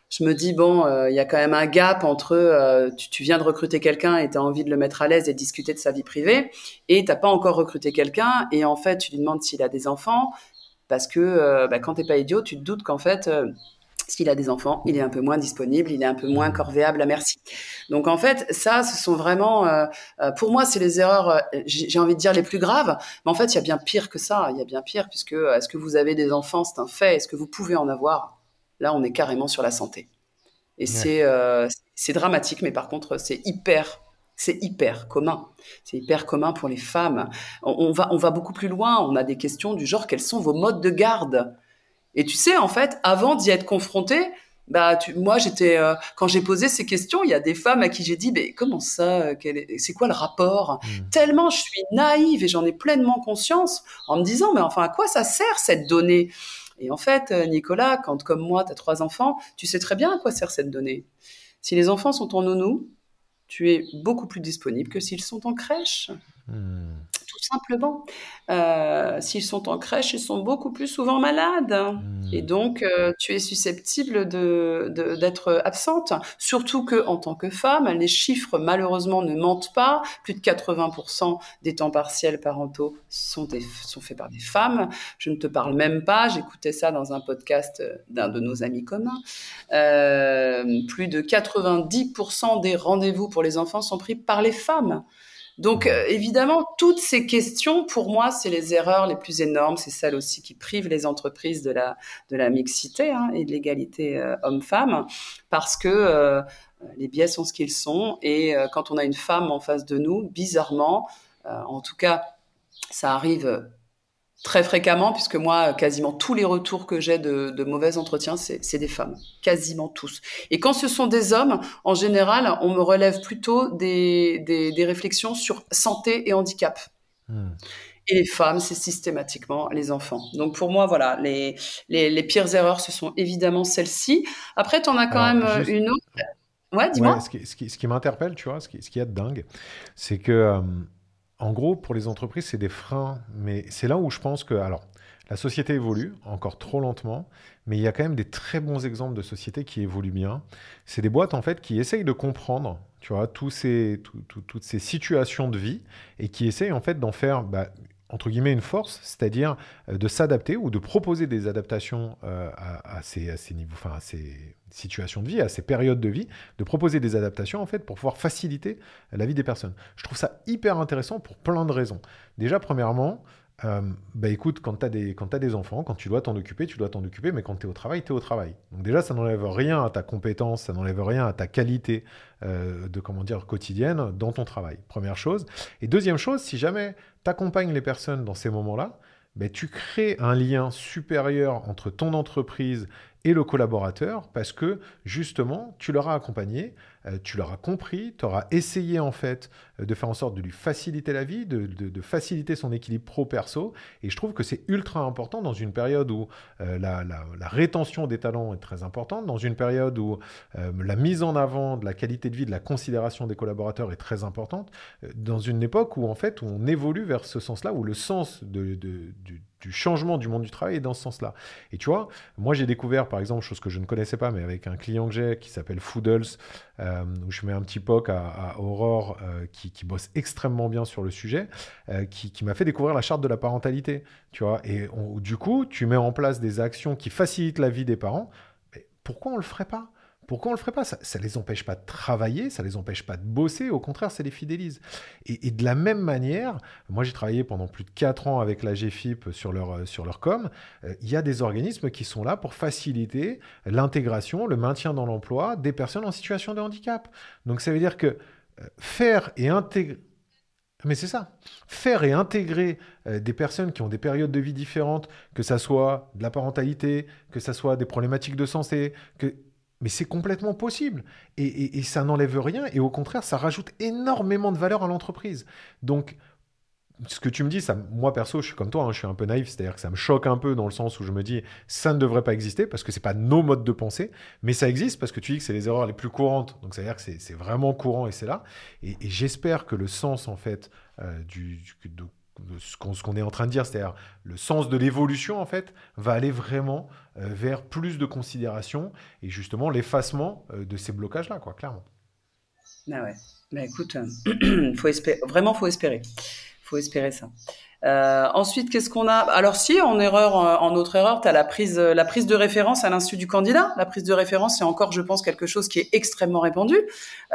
je me dis bon, euh, il y a quand même un gap entre euh, tu, viens de recruter quelqu'un et tu as envie de le mettre à l'aise et discuter de sa vie privée, et t'as pas encore recruté quelqu'un et en fait tu lui demandes s'il a des enfants parce que euh, bah, quand t'es pas idiot, tu te doutes qu'en fait s'il a des enfants, il est un peu moins disponible, il est un peu moins corvéable à merci. Donc en fait, ça, ce sont vraiment, euh, euh, pour moi, c'est les erreurs, euh, j'ai envie de dire les plus graves. Mais en fait, il y a bien pire que ça. Il y a bien pire puisque est-ce que vous avez des enfants, c'est un fait. Est-ce que vous pouvez en avoir? Là, on est carrément sur la santé. Et c'est c'est dramatique, mais par contre, c'est hyper c'est hyper commun. C'est hyper commun pour les femmes. On, va, on va beaucoup plus loin. On a des questions du genre quels sont vos modes de garde? Et tu sais, en fait, avant d'y être confrontée, bah, moi, j'étais euh, quand j'ai posé ces questions, il y a des femmes à qui j'ai dit, mais comment ça C'est quoi le rapport? Mmh. Tellement je suis naïve et j'en ai pleinement conscience en me disant, mais enfin, à quoi ça sert cette donnée? Et en fait, euh, Nicolas, quand comme moi, tu as trois enfants, tu sais très bien à quoi sert cette donnée. Si les enfants sont en nounou, tu es beaucoup plus disponible que s'ils sont en crèche. Hmm simplement. Euh, s'ils sont en crèche, ils sont beaucoup plus souvent malades. Hmm. Et donc, euh, tu es susceptible d'être de, d'être absente. Surtout que, en tant que femme, les chiffres, malheureusement, ne mentent pas. Plus de 80% des temps partiels parentaux sont, des, sont faits par des femmes. Je ne te parle même pas. J'écoutais ça dans un podcast d'un de nos amis communs. Euh, plus de 90% des rendez-vous pour les enfants sont pris par les femmes. Donc euh, évidemment, toutes ces questions, pour moi, c'est les erreurs les plus énormes. C'est celles aussi qui privent les entreprises de la, de la mixité hein, et de l'égalité euh, homme-femme, parce que euh, les biais sont ce qu'ils sont. Et quand on a une femme en face de nous, bizarrement, en tout cas, ça arrive très fréquemment, puisque moi, quasiment tous les retours que j'ai de, de, mauvais entretiens, c'est des femmes, quasiment tous. Et quand ce sont des hommes, en général, on me relève plutôt des, des, des réflexions sur santé et handicap. Hmm. Et les femmes, c'est systématiquement les enfants. Donc pour moi, voilà, les, les, les pires erreurs, ce sont évidemment celles-ci. Après, tu en as quand même une autre. Ouais, dis-moi. ce qui, ce qui, ce qui m'interpelle, tu vois, ce qui, ce qui est de dingue, c'est que... Euh, en gros, pour les entreprises, c'est des freins, mais c'est là où je pense que, alors, la société évolue encore trop lentement, mais il y a quand même des très bons exemples de sociétés qui évoluent bien. C'est des boîtes en fait qui essayent de comprendre, tu vois, tous ces, toutes ces situations de vie et qui essayent en fait d'en faire bah, entre guillemets une force, c'est-à-dire euh, de s'adapter ou de proposer des adaptations euh, à, ces, niveaux, enfin à ces situations de vie, à ces périodes de vie, de proposer des adaptations en fait pour pouvoir faciliter la vie des personnes. Je trouve ça hyper intéressant pour plein de raisons. Déjà, premièrement, euh, bah écoute, quand tu as, des, enfants, quand tu dois t'en occuper, tu dois t'en occuper, mais quand tu es au travail, tu es au travail. Donc déjà, ça n'enlève rien à ta compétence, ça n'enlève rien à ta qualité euh, de, comment dire, quotidienne dans ton travail. Première chose. Et deuxième chose, si jamais tu accompagnes les personnes dans ces moments-là, bah, tu crées un lien supérieur entre ton entreprise et le collaborateur parce que justement, tu leur as accompagné, euh, tu l'auras compris, tu auras essayé en fait de faire en sorte de lui faciliter la vie, de, faciliter son équilibre pro-perso. Et je trouve que c'est ultra important dans une période où euh, la, rétention des talents est très importante, dans une période où la mise en avant de la qualité de vie, de la considération des collaborateurs est très importante, dans une époque où en fait on évolue vers ce sens-là, où le sens du, du changement du monde du travail est dans ce sens-là. Et tu vois, moi j'ai découvert par exemple, chose que je ne connaissais pas, mais avec un client que j'ai qui s'appelle Foodles, euh, où je mets un petit POC à, Aurore euh, qui, bosse extrêmement bien sur le sujet, euh, qui, m'a fait découvrir la charte de la parentalité. Tu vois, et du coup, tu mets en place des actions qui facilitent la vie des parents. Pourquoi on le ferait pas? Pourquoi on le ferait pas? Ça ne les empêche pas de travailler, ça les empêche pas de bosser, au contraire, ça les fidélise. Et, de la même manière, moi j'ai travaillé pendant plus de 4 ans avec la GFIP sur leur, euh, sur leur com, euh, il y a des organismes qui sont là pour faciliter l'intégration, le maintien dans l'emploi des personnes en situation de handicap. Donc ça veut dire que faire et intégrer... Mais c'est ça. Faire et intégrer des personnes qui ont des périodes de vie différentes, que ça soit de la parentalité, que ça soit des problématiques de santé, que mais c'est complètement possible. Et, ça n'enlève rien. Et au contraire, ça rajoute énormément de valeur à l'entreprise. Donc, ce que tu me dis, moi perso, je suis comme toi, hein, je suis un peu naïf, c'est-à-dire que ça me choque un peu dans le sens où je me dis, ça ne devrait pas exister parce que c'est pas nos modes de pensée, mais ça existe parce que tu dis que c'est les erreurs les plus courantes. Donc, ça veut dire que c'est vraiment courant et c'est là. Et, j'espère que le sens, en fait, euh, du, ce qu'on est en train de dire, c'est-à-dire le sens de l'évolution, en fait, va aller vraiment euh, vers plus de considération et justement l'effacement euh, de ces blocages-là, quoi, clairement. Ah ouais. Bah écoute, faut espérer, vraiment, faut espérer. Faut espérer ça. Euh, ensuite, qu'est-ce qu'on a? Alors si en erreur, en autre erreur, tu as la prise, la prise de référence à l'insu du candidat. La prise de référence, c'est encore, je pense, quelque chose qui est extrêmement répandu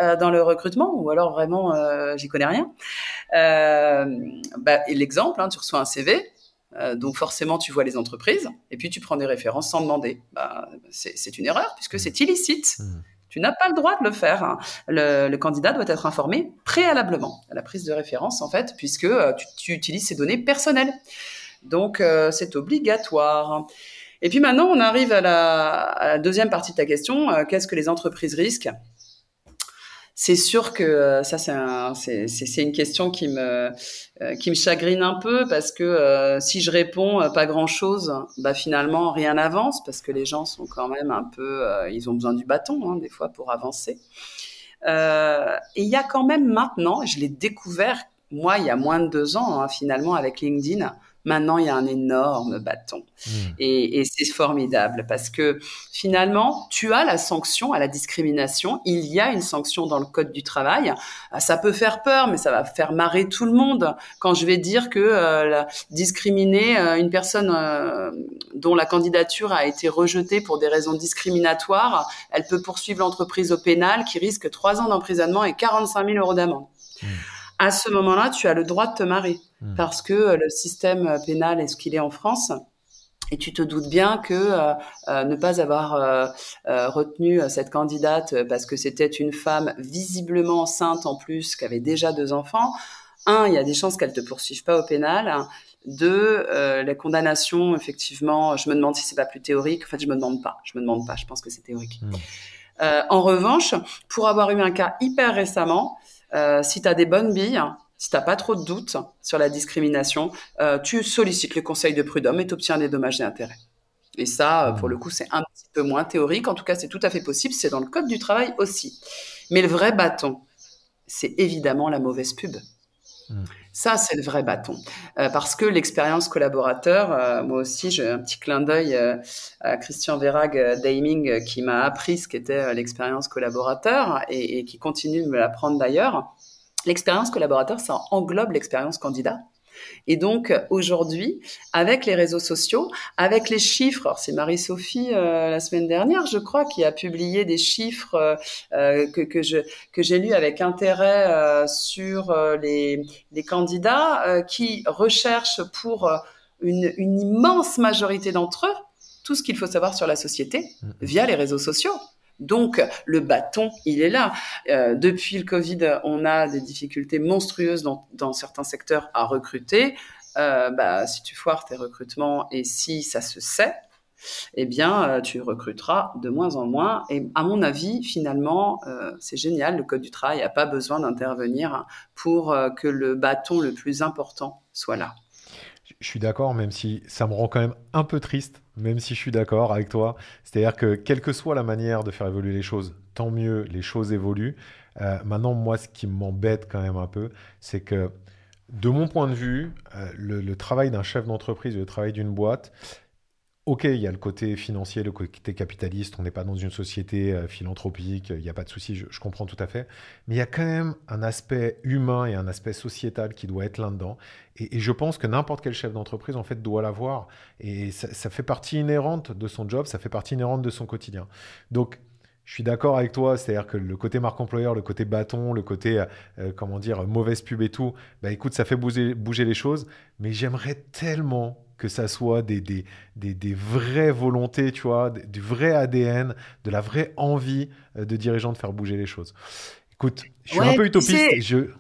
euh, dans le recrutement, ou alors vraiment, euh, j'y connais rien. Euh, bah, l'exemple, hein, tu reçois un CV, euh, donc forcément, tu vois les entreprises, et puis tu prends des références sans demander. Bah, c'est une erreur puisque c'est illicite. Mmh. Tu n'as pas le droit de le faire. Hein. Le, candidat doit être informé préalablement à la prise de référence, en fait, puisque euh, tu, utilises ces données personnelles. Donc, euh, c'est obligatoire. Et puis maintenant, on arrive à la, deuxième partie de ta question. Euh, qu'est-ce que les entreprises risquent? C'est sûr que euh, ça, c'est une question qui me, euh, qui me chagrine un peu parce que euh, si je réponds pas grand-chose, bah finalement rien n'avance parce que les gens sont quand même un peu, ils ont besoin du bâton hein, des fois pour avancer. et il y a quand même maintenant, je l'ai découvert moi il y a moins de deux ans hein, finalement avec LinkedIn, Maintenant, il y a un énorme bâton. Hmm. Et, c'est formidable parce que finalement, tu as la sanction à la discrimination. Il y a une sanction dans le Code du travail. Ah, ça peut faire peur, mais ça va faire marrer tout le monde quand je vais dire que euh, discriminer euh, une personne euh, dont la candidature a été rejetée pour des raisons discriminatoires, elle peut poursuivre l'entreprise au pénal qui risque trois ans d'emprisonnement et 45 000 euros d'amende. Hmm à ce moment-là, tu as le droit de te marier hmm. parce que euh, le système euh, pénal est ce qu'il est en France. Et tu te doutes bien que euh, ne pas avoir retenu cette candidate parce que c'était une femme visiblement enceinte en plus, qui avait déjà deux enfants. Un, il y a des chances qu'elle te poursuive pas au pénal. Deux, les condamnations, effectivement, je me demande si c'est pas plus théorique. En fait, je me demande pas. Je me demande pas. Je pense que c'est théorique. Hmm. en revanche, pour avoir eu un cas hyper récemment, euh, si tu as des bonnes billes, si tu n'as pas trop de doutes sur la discrimination, euh, tu sollicites le conseil de prud'homme et tu obtiens des dommages et intérêts. Et ça, euh, pour le coup, c'est un petit peu moins théorique. En tout cas, c'est tout à fait possible. C'est dans le code du travail aussi. Mais le vrai bâton, c'est évidemment la mauvaise pub. Hmm. Ça, c'est le vrai bâton. parce que l'expérience collaborateur, moi aussi, j'ai un petit clin d'œil à Christian Verag Daming qui m'a appris ce qu'était l'expérience collaborateur et, et, qui continue de me l'apprendre d'ailleurs. L'expérience collaborateur, ça englobe l'expérience candidat. Et donc aujourd'hui, avec les réseaux sociaux, avec les chiffres, c'est Marie-Sophie euh, la semaine dernière, je crois, qui a publié des chiffres euh, euh, que, que je que j'ai lus avec intérêt sur les, les candidats qui recherchent pour une, une immense majorité d'entre eux tout ce qu'il faut savoir sur la société mmh. via les réseaux sociaux. Donc, le bâton, il est là. Euh, depuis le Covid, on a des difficultés monstrueuses dans, certains secteurs à recruter. Euh, bah, si tu foires tes recrutements et si ça se sait, eh bien, euh, tu recruteras de moins en moins. Et à mon avis, finalement, c'est génial. Le Code du travail n'a pas besoin d'intervenir pour que le bâton le plus important soit là. Je suis d'accord, même si ça me rend quand même un peu triste, même si je suis d'accord avec toi. C'est-à-dire que quelle que soit la manière de faire évoluer les choses, tant mieux, les choses évoluent. Euh, maintenant, moi, ce qui m'embête quand même un peu, c'est que de mon point de vue, euh, le, travail d'un chef d'entreprise, le travail d'une boîte, Ok, il y a le côté financier, le côté capitaliste, on n'est pas dans une société euh, philanthropique, il n'y a pas de souci, je, comprends tout à fait. Mais il y a quand même un aspect humain et un aspect sociétal qui doit être là-dedans. Et, je pense que n'importe quel chef d'entreprise, en fait, doit l'avoir. Et ça, fait partie inhérente de son job, ça fait partie inhérente de son quotidien. Donc, je suis d'accord avec toi, c'est-à-dire que le côté marque employeur, le côté bâton, le côté, euh, euh, comment dire, mauvaise pub et tout, bah écoute, ça fait bouger, bouger les choses. Mais j'aimerais tellement que ça soit des, des, des, vraies volontés, tu vois, du vrai ADN, de la vraie envie euh, de dirigeants de faire bouger les choses. Écoute, je suis un peu utopiste. Je...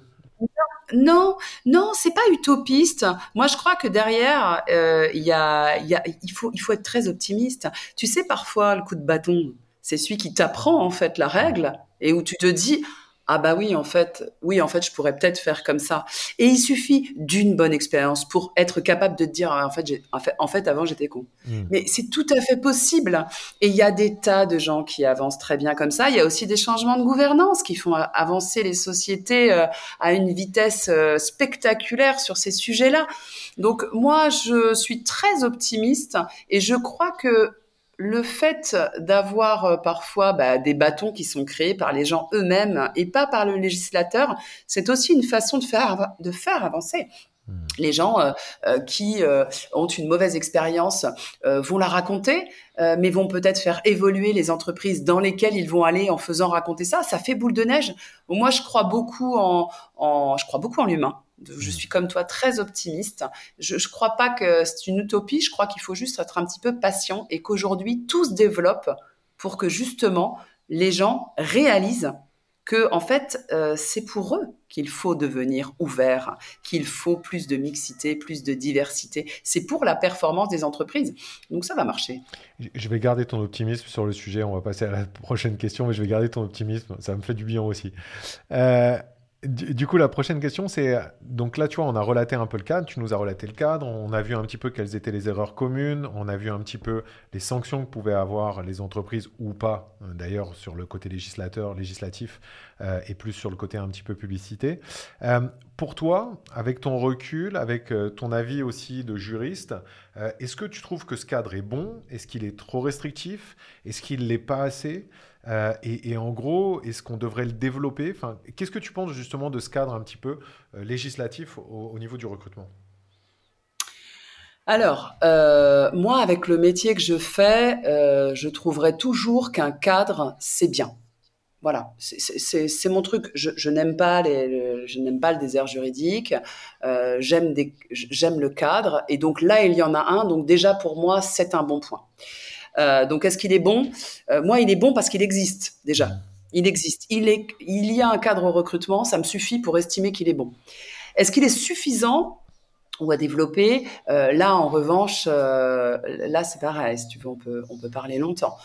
Non, non, c'est pas utopiste. Moi, je crois que derrière, euh, il y a, y a, il faut, il faut être très optimiste. Tu sais, parfois, le coup de bâton, c'est celui qui t'apprend en fait la règle et où tu te dis ah bah oui en fait oui en fait je pourrais peut-être faire comme ça. Et il suffit d'une bonne expérience pour être capable de te dire ah, en fait en fait, en fait avant j'étais con. Hmm. mais c'est tout à fait possible. Et il y a des tas de gens qui avancent très bien comme ça. Il y a aussi des changements de gouvernance qui font avancer les sociétés euh, à une vitesse euh, spectaculaire sur ces sujets-là. Donc moi je suis très optimiste et je crois que le fait d'avoir euh, parfois bah, des bâtons qui sont créés par les gens eux-mêmes et pas par le législateur, c'est aussi une façon de faire, de faire avancer. Les gens qui ont une mauvaise expérience vont la raconter, mais vont peut-être faire évoluer les entreprises dans lesquelles ils vont aller en faisant raconter ça. Ça fait boule de neige. Moi, je crois beaucoup en, en je crois beaucoup en l'humain. Je suis comme toi très optimiste. Je ne crois pas que c'est une utopie. Je crois qu'il faut juste être un petit peu patient et qu'aujourd'hui tout se développe pour que justement les gens réalisent que en fait euh, c'est pour eux qu'il faut devenir ouvert, qu'il faut plus de mixité, plus de diversité. C'est pour la performance des entreprises. Donc ça va marcher. Je vais garder ton optimisme sur le sujet. On va passer à la prochaine question, mais je vais garder ton optimisme. Ça me fait du bien aussi. Euh, du, coup, la prochaine question, c'est donc là, tu vois, on a relaté un peu le cadre, tu nous as relaté le cadre, on a vu un petit peu quelles étaient les erreurs communes, on a vu un petit peu les sanctions que pouvaient avoir les entreprises ou pas, euh, d'ailleurs sur le côté législateur, législatif, euh, et plus sur le côté un petit peu publicité. Euh, pour toi, avec ton recul, avec ton avis aussi de juriste, est-ce que tu trouves que ce cadre est bon? Est-ce qu'il est trop restrictif? Est-ce qu'il l'est pas assez? Euh, et, en gros, est-ce qu'on devrait le développer? Qu'est-ce que tu penses justement de ce cadre un petit peu euh, législatif au, niveau du recrutement? Alors, euh, moi, avec le métier que je fais, je trouverais toujours qu'un cadre, c'est bien. Voilà, c'est mon truc. Je n'aime pas le désert juridique. j'aime le cadre, et donc là, il y en a un. Donc déjà pour moi, c'est un bon point. Euh, donc, est-ce qu'il est bon? Euh, Moi, il est bon parce qu'il existe déjà. Il existe. Il y a un cadre au recrutement, ça me suffit pour estimer qu'il est bon. Est-ce qu'il est suffisant? Ou à développer? Euh, Là, en revanche, là, c'est pareil. Si tu veux, on peut, on peut parler longtemps.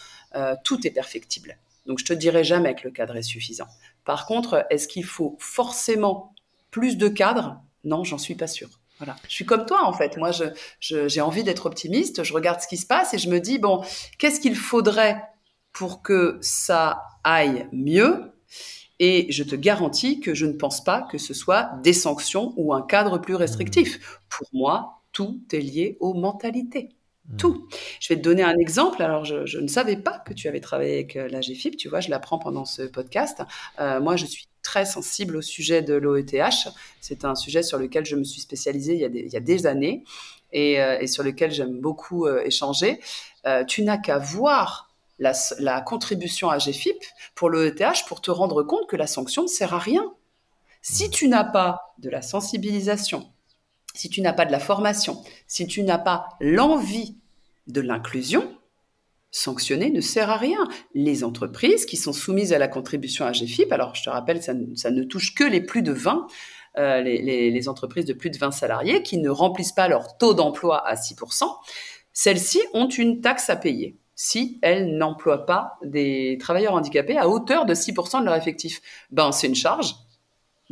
tout est perfectible. Donc, je te dirai jamais que le cadre est suffisant. Par contre, est-ce qu'il faut forcément plus de cadres? Non, j'en suis pas sûre. Voilà. Je suis comme toi en fait. Moi, j'ai je, envie d'être optimiste. Je regarde ce qui se passe et je me dis bon, qu'est-ce qu'il faudrait pour que ça aille mieux? Et je te garantis que je ne pense pas que ce soit des sanctions ou un cadre plus restrictif. Mmh. Pour moi, tout est lié aux mentalités. Mmh. Tout. Je vais te donner un exemple. Alors, je, ne savais pas que tu avais travaillé avec euh, la GFIP. Tu vois, je l'apprends pendant ce podcast. Euh, moi, je suis très sensible au sujet de l'OETH. C'est un sujet sur lequel je me suis spécialisée il y a des, il y a des années et, euh, et, sur lequel j'aime beaucoup euh, échanger. Euh, tu n'as qu'à voir la, la, contribution à GFIP pour l'OETH pour te rendre compte que la sanction ne sert à rien. Si tu n'as pas de la sensibilisation, si tu n'as pas de la formation, si tu n'as pas l'envie de l'inclusion, sanctionner ne sert à rien. Les entreprises qui sont soumises à la contribution à GFIP, alors je te rappelle, ça, ça ne touche que les plus de 20, euh, les, les, entreprises de plus de 20 salariés qui ne remplissent pas leur taux d'emploi à 6%, celles-ci ont une taxe à payer si elles n'emploient pas des travailleurs handicapés à hauteur de 6% de leur effectif. Ben, c'est une charge.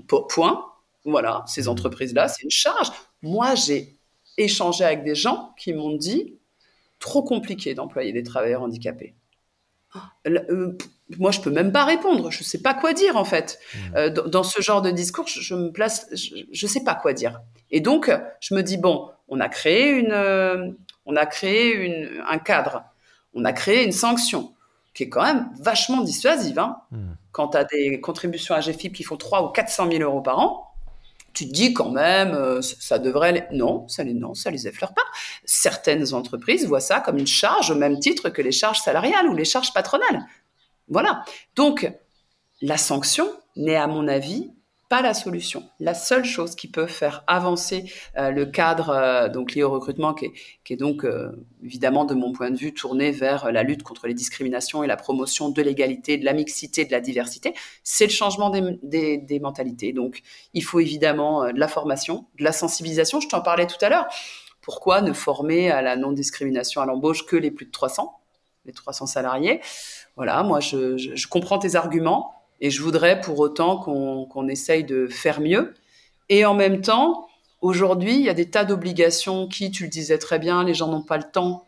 Point. Voilà, ces mmh. entreprises-là, c'est une charge. Moi, j'ai échangé avec des gens qui m'ont dit trop compliqué d'employer des travailleurs handicapés. Euh, moi, je peux même pas répondre. Je sais pas quoi dire en fait. Mmh. Euh, dans, ce genre de discours, je, me place, je, sais pas quoi dire. Et donc, je me dis bon, on a créé une, euh, on a créé une, un cadre, on a créé une sanction qui est quand même vachement dissuasive. Hein. Mmh. Quand tu as des contributions à GFIP qui font 3 ou 400 000 euros par an, tu te dis quand même, euh, ça devrait non, ça les non, ça les effleure pas. Certaines entreprises voient ça comme une charge au même titre que les charges salariales ou les charges patronales. Voilà. Donc la sanction n'est à mon avis pas la solution. La seule chose qui peut faire avancer euh, le cadre euh, donc lié au recrutement, qui est, donc euh, évidemment de mon point de vue tourné vers la lutte contre les discriminations et la promotion de l'égalité, de la mixité, de la diversité, c'est le changement des, mentalités. Donc il faut évidemment de la formation, de la sensibilisation. Je t'en parlais tout à l'heure. Pourquoi ne former à la non-discrimination à l'embauche que les plus de 300, les 300 salariés? Voilà, moi je comprends tes arguments. Et je voudrais pour autant qu'on essaye de faire mieux. Et en même temps, aujourd'hui, il y a des tas d'obligations qui, tu le disais très bien, les gens n'ont pas le temps.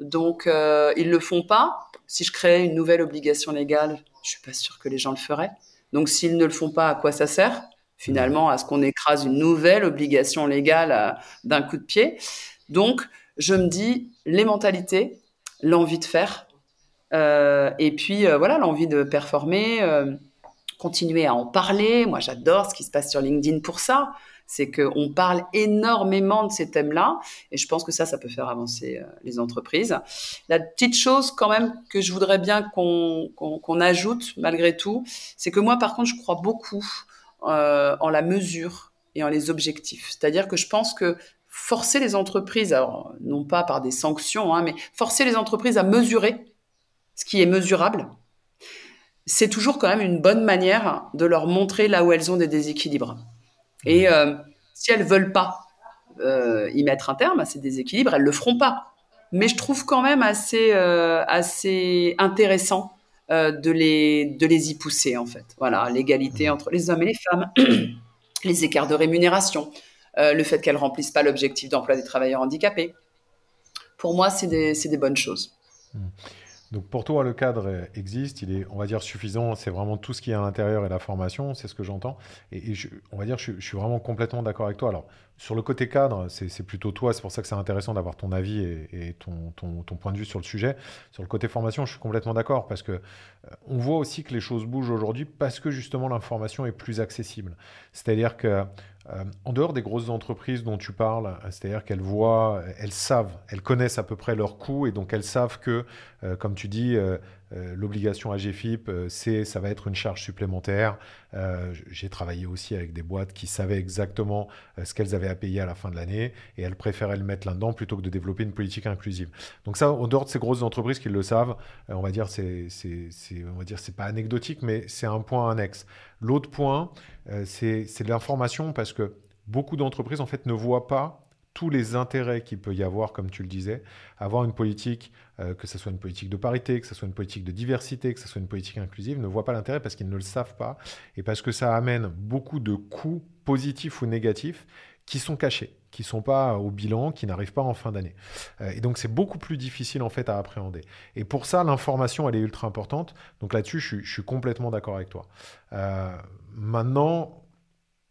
Donc, euh, ils ne le font pas. Si je créais une nouvelle obligation légale, je suis pas sûre que les gens le feraient. Donc, s'ils ne le font pas, à quoi ça sert Finalement, à ce qu'on écrase une nouvelle obligation légale euh, d'un coup de pied? Donc, je me dis, les mentalités, l'envie de faire, euh, et puis voilà, l'envie de performer, continuer à en parler. Moi, j'adore ce qui se passe sur LinkedIn pour ça. C'est qu'on parle énormément de ces thèmes-là, et je pense que ça, ça peut faire avancer euh, les entreprises. La petite chose quand même que je voudrais bien qu'on ajoute malgré tout, c'est que moi, par contre, je crois beaucoup euh, en la mesure et en les objectifs. C'est-à-dire que je pense que forcer les entreprises, non pas par des sanctions, hein, mais forcer les entreprises à mesurer ce qui est mesurable, c'est toujours quand même une bonne manière de leur montrer là où elles ont des déséquilibres. Et mmh. euh, si elles veulent pas euh, y mettre un terme à ces déséquilibres, elles le feront pas. Mais je trouve quand même assez, euh, assez intéressant de, les, de les y pousser, en fait. Voilà, l'égalité mmh. entre les hommes et les femmes, les écarts de rémunération, le fait qu'elles remplissent pas l'objectif d'emploi des travailleurs handicapés. Pour moi, c'est des, des, bonnes choses. Mmh. Donc pour toi, le cadre existe, il est, on va dire, suffisant. C'est vraiment tout ce qui est à l'intérieur et la formation, c'est ce que j'entends. Et, on va dire, je, suis vraiment complètement d'accord avec toi. Alors, sur le côté cadre, c'est plutôt toi, c'est pour ça que c'est intéressant d'avoir ton avis et, ton, ton, point de vue sur le sujet. Sur le côté formation, je suis complètement d'accord parce que euh, on voit aussi que les choses bougent aujourd'hui parce que justement l'information est plus accessible. C'est-à-dire que euh, en dehors des grosses entreprises dont tu parles, c'est-à-dire qu'elles voient, elles savent, elles connaissent à peu près leurs coûts et donc elles savent que, euh, comme tu dis, euh, l'obligation AGFIP, euh, c'est, ça va être une charge supplémentaire. Euh, j'ai travaillé aussi avec des boîtes qui savaient exactement ce qu'elles avaient à payer à la fin de l'année et elles préféraient le mettre là-dedans plutôt que de développer une politique inclusive. Donc ça, en dehors de ces grosses entreprises qui le savent, on va dire c'est, c'est, c'est, pas anecdotique, mais c'est un point annexe. L'autre point, c'est, c'est l'information parce que beaucoup d'entreprises en fait ne voient pas tous les intérêts qu'il peut y avoir, comme tu le disais, avoir une politique, euh, que ce soit une politique de parité, que ce soit une politique de diversité, que ce soit une politique inclusive, ne voient pas l'intérêt parce qu'ils ne le savent pas et parce que ça amène beaucoup de coûts positifs ou négatifs qui sont cachés, qui ne sont pas au bilan, qui n'arrivent pas en fin d'année. Euh, et donc c'est beaucoup plus difficile en fait à appréhender. Et pour ça, l'information, elle est ultra importante. Donc là-dessus, je, suis complètement d'accord avec toi. Euh, maintenant,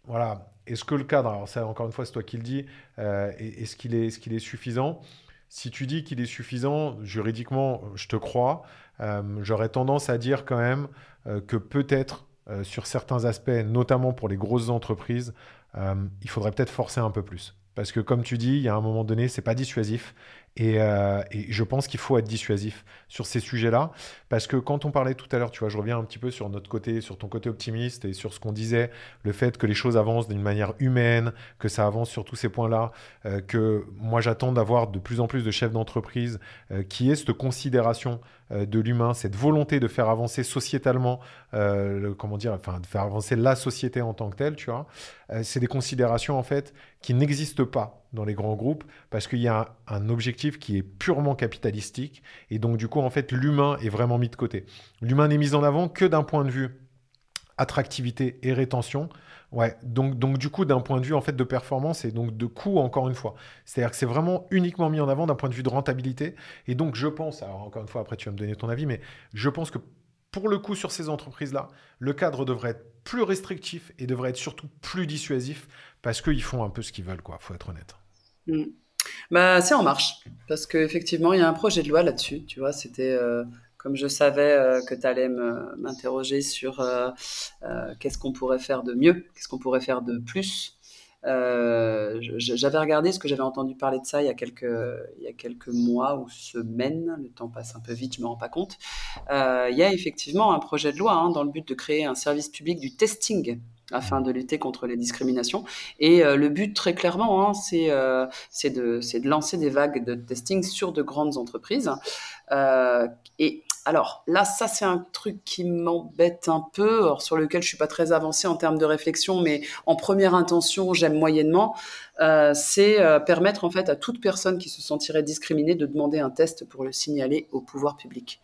voilà, est-ce que le cadre, alors ça encore une fois c'est toi qui le dis, euh, est-ce qu'il est, suffisant? Si tu dis qu'il est suffisant, juridiquement, je te crois. Euh, j'aurais tendance à dire quand même euh, que peut-être sur certains aspects, notamment pour les grosses entreprises, il faudrait peut-être forcer un peu plus. Parce que comme tu dis, il y a un moment donné, c'est pas dissuasif. Euh, et, je pense qu'il faut être dissuasif sur ces sujets-là, parce que quand on parlait tout à l'heure, tu vois, je reviens un petit peu sur notre côté, sur ton côté optimiste et sur ce qu'on disait, le fait que les choses avancent d'une manière humaine, que ça avance sur tous ces points-là, euh, que moi j'attends d'avoir de plus en plus de chefs d'entreprise euh, qui aient cette considération de l'humain, cette volonté de faire avancer sociétalement, comment dire, enfin de faire avancer la société en tant que telle, tu vois. c'est des considérations en fait qui n'existent pas dans les grands groupes parce qu'il y a un, objectif qui est purement capitalistique et donc du coup en fait l'humain est vraiment mis de côté. L'humain n'est mis en avant que d'un point de vue attractivité et rétention. Ouais, donc, donc du coup d'un point de vue en fait de performance et donc de coût encore une fois. C'est-à-dire que c'est vraiment uniquement mis en avant d'un point de vue de rentabilité et donc je pense, alors encore une fois après tu vas me donner ton avis, mais je pense que pour le coup sur ces entreprises-là, le cadre devrait être plus restrictif et devrait être surtout plus dissuasif parce qu'ils font un peu ce qu'ils veulent, quoi, faut être honnête. Mm. Bah, c'est en marche, parce qu'effectivement, il y a un projet de loi là-dessus. Tu vois, c'était euh, comme je savais euh, que tu allais m'interroger sur euh, qu'est-ce qu'on pourrait faire de mieux, qu'est-ce qu'on pourrait faire de plus. j'avais regardé ce que j'avais entendu parler de ça il y, a quelques, mois ou semaines, le temps passe un peu vite, je me rends pas compte. il y a effectivement un projet de loi hein, dans le but de créer un service public du testing afin de lutter contre les discriminations. Et euh, le but, très clairement, hein, euh, c'est de, lancer des vagues de testing sur de grandes entreprises. Euh, et alors là, ça, c'est un truc qui m'embête un peu, sur lequel je suis pas très avancée en termes de réflexion, mais en première intention, j'aime moyennement. c'est permettre en fait à toute personne qui se sentirait discriminée de demander un test pour le signaler au pouvoir public.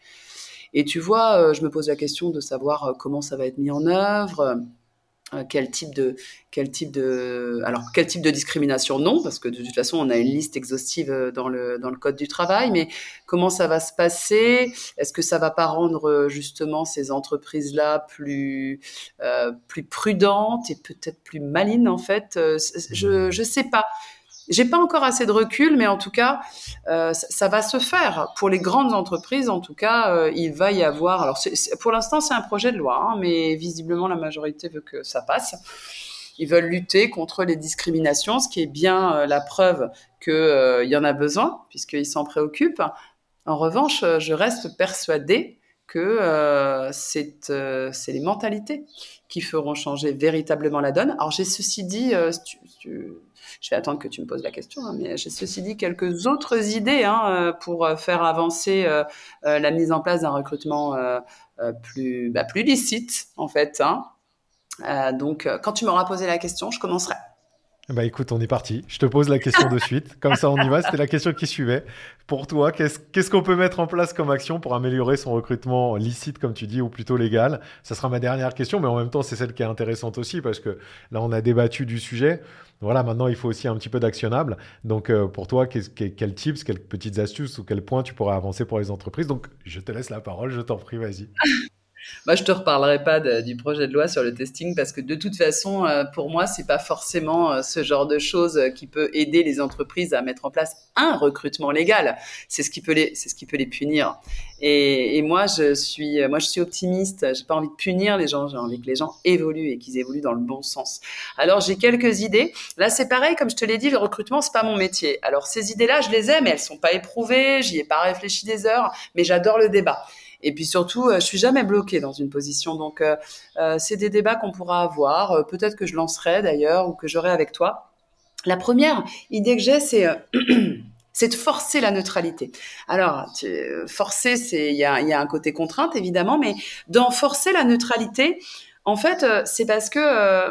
Et tu vois, je me pose la question de savoir comment ça va être mis en œuvre euh, quel type de quel type de alors quel type de discrimination? Non parce que de toute façon on a une liste exhaustive euh, dans le dans le code du travail. Mais comment ça va se passer? Est-ce que ça va pas rendre euh, justement ces entreprises là plus plus prudentes et peut-être plus malines en fait? Je je sais pas j'ai pas encore assez de recul, mais en tout cas, euh, ça, va se faire. Pour les grandes entreprises, en tout cas, euh, il va y avoir. Alors, pour l'instant, c'est un projet de loi, hein, mais visiblement, la majorité veut que ça passe. Ils veulent lutter contre les discriminations, ce qui est bien la preuve qu'il y en a besoin, puisqu'ils s'en préoccupent. En revanche, je reste persuadée que c'est les mentalités qui feront changer véritablement la donne. Alors j'ai ceci dit, je vais attendre que tu me poses la question, hein, mais j'ai ceci dit quelques autres idées hein, euh, pour euh, faire avancer euh, la mise en place d'un recrutement plus, bah, plus licite, en fait. Hein. donc, quand tu m'auras posé la question, je commencerai. Bah écoute, on est parti. Je te pose la question de suite. Comme ça, on y va. C'était la question qui suivait. Pour toi, qu'est-ce qu'on peut mettre en place comme action pour améliorer son recrutement licite, comme tu dis, ou plutôt légal? Ça sera ma dernière question, mais en même temps, c'est celle qui est intéressante aussi parce que là, on a débattu du sujet. Voilà, maintenant, il faut aussi un petit peu d'actionnable. Donc, euh, pour toi, quels tips, quelles petites astuces ou quels points tu pourrais avancer pour les entreprises? Donc, je te laisse la parole. Je t'en prie, vas-y. Moi, je te reparlerai pas du projet de loi sur le testing parce que de toute façon, euh, pour moi, c'est pas forcément euh, ce genre de choses euh, qui peut aider les entreprises à mettre en place un recrutement légal. C'est ce qui peut les, c'est ce qui peut les punir. Et, et, moi, je suis, moi, je suis optimiste. J'ai pas envie de punir les gens. J'ai envie que les gens évoluent et qu'ils évoluent dans le bon sens. Alors, j'ai quelques idées. Là, c'est pareil. Comme je te l'ai dit, le recrutement, c'est pas mon métier. Alors, ces idées-là, je les aime. Elles sont pas éprouvées. J'y ai pas réfléchi des heures, mais j'adore le débat. Et puis surtout, euh, je suis jamais bloquée dans une position. Donc, euh, euh, c'est des débats qu'on pourra avoir. Peut-être que je lancerai d'ailleurs ou que j'aurai avec toi. La première idée que j'ai, c'est de forcer la neutralité. Alors, forcer, c'est il y a, un côté contrainte évidemment, mais dans forcer la neutralité, en fait, c'est parce que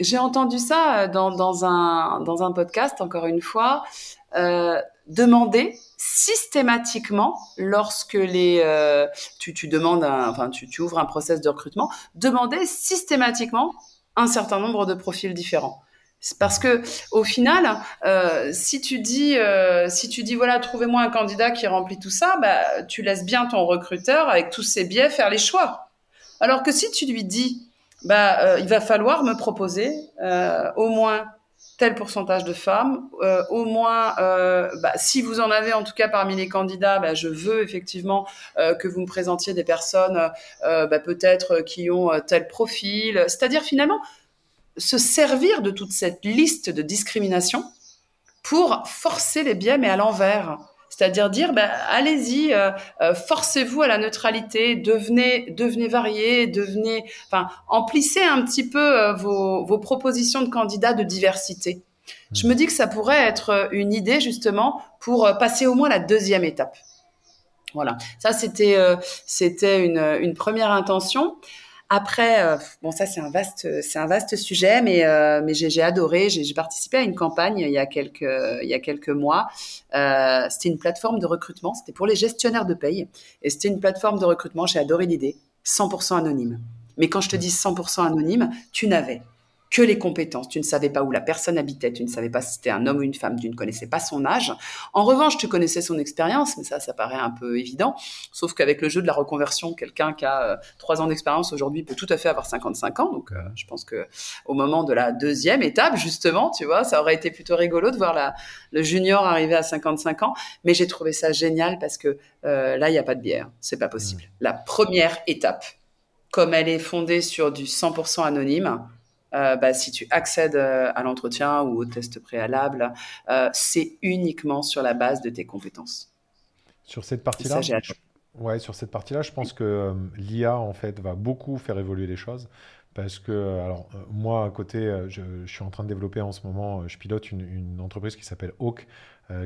j'ai entendu ça dans, un dans un podcast encore une fois. Demander systématiquement lorsque les euh, tu, tu demandes enfin tu, ouvres un process de recrutement demander systématiquement un certain nombre de profils différents parce que au final, euh, si tu dis, euh, si tu dis voilà, trouvez-moi un candidat qui remplit tout ça, bah, tu laisses bien ton recruteur avec tous ses biais faire les choix. Alors que si tu lui dis, bah, il va falloir me proposer au moins tel pourcentage de femmes. Euh, au moins, euh, bah, si vous en avez en tout cas parmi les candidats, bah, je veux effectivement euh, que vous me présentiez des personnes bah, peut-être qui ont tel profil. C'est-à-dire finalement se servir de toute cette liste de discrimination pour forcer les biais, mais à l'envers. C'est-à-dire dire, bah, allez-y, forcez-vous à la neutralité, devenez, devenez variés, devenez, enfin, emplissez un petit peu vos, vos, propositions de candidats de diversité. Je me dis que ça pourrait être une idée justement pour passer au moins la deuxième étape. Voilà, ça c'était c'était une, une première intention. Après, euh, bon, ça c'est un vaste, c'est un vaste sujet, mais euh, mais j'ai adoré. J'ai participé à une campagne il y a quelques il y a quelques mois. Euh, c'était une plateforme de recrutement. C'était pour les gestionnaires de paye et c'était une plateforme de recrutement. J'ai adoré l'idée, 100% anonyme. Mais quand je te dis 100% anonyme, tu n'avais que les compétences. Tu ne savais pas où la personne habitait, tu ne savais pas si c'était un homme ou une femme, tu ne connaissais pas son âge. En revanche, tu connaissais son expérience, mais ça, ça paraît un peu évident. Sauf qu'avec le jeu de la reconversion, quelqu'un qui a euh, trois ans d'expérience aujourd'hui peut tout à fait avoir 55 ans. Donc, euh, je pense que au moment de la deuxième étape, justement, tu vois, ça aurait été plutôt rigolo de voir la, le junior arriver à 55 ans. Mais j'ai trouvé ça génial parce que euh, là, il n'y a pas de bière. C'est pas possible. Mmh. La première étape, comme elle est fondée sur du 100% anonyme, euh, bah, si tu accèdes euh, à l'entretien ou au test préalable, euh, c'est uniquement sur la base de tes compétences. Sur cette partie-là, ouais, sur cette partie-là, je pense que l'IA en fait va beaucoup faire évoluer les choses. Parce que, alors, moi, à côté, je, suis en train de développer en ce moment, je pilote une, une entreprise qui s'appelle Hawk,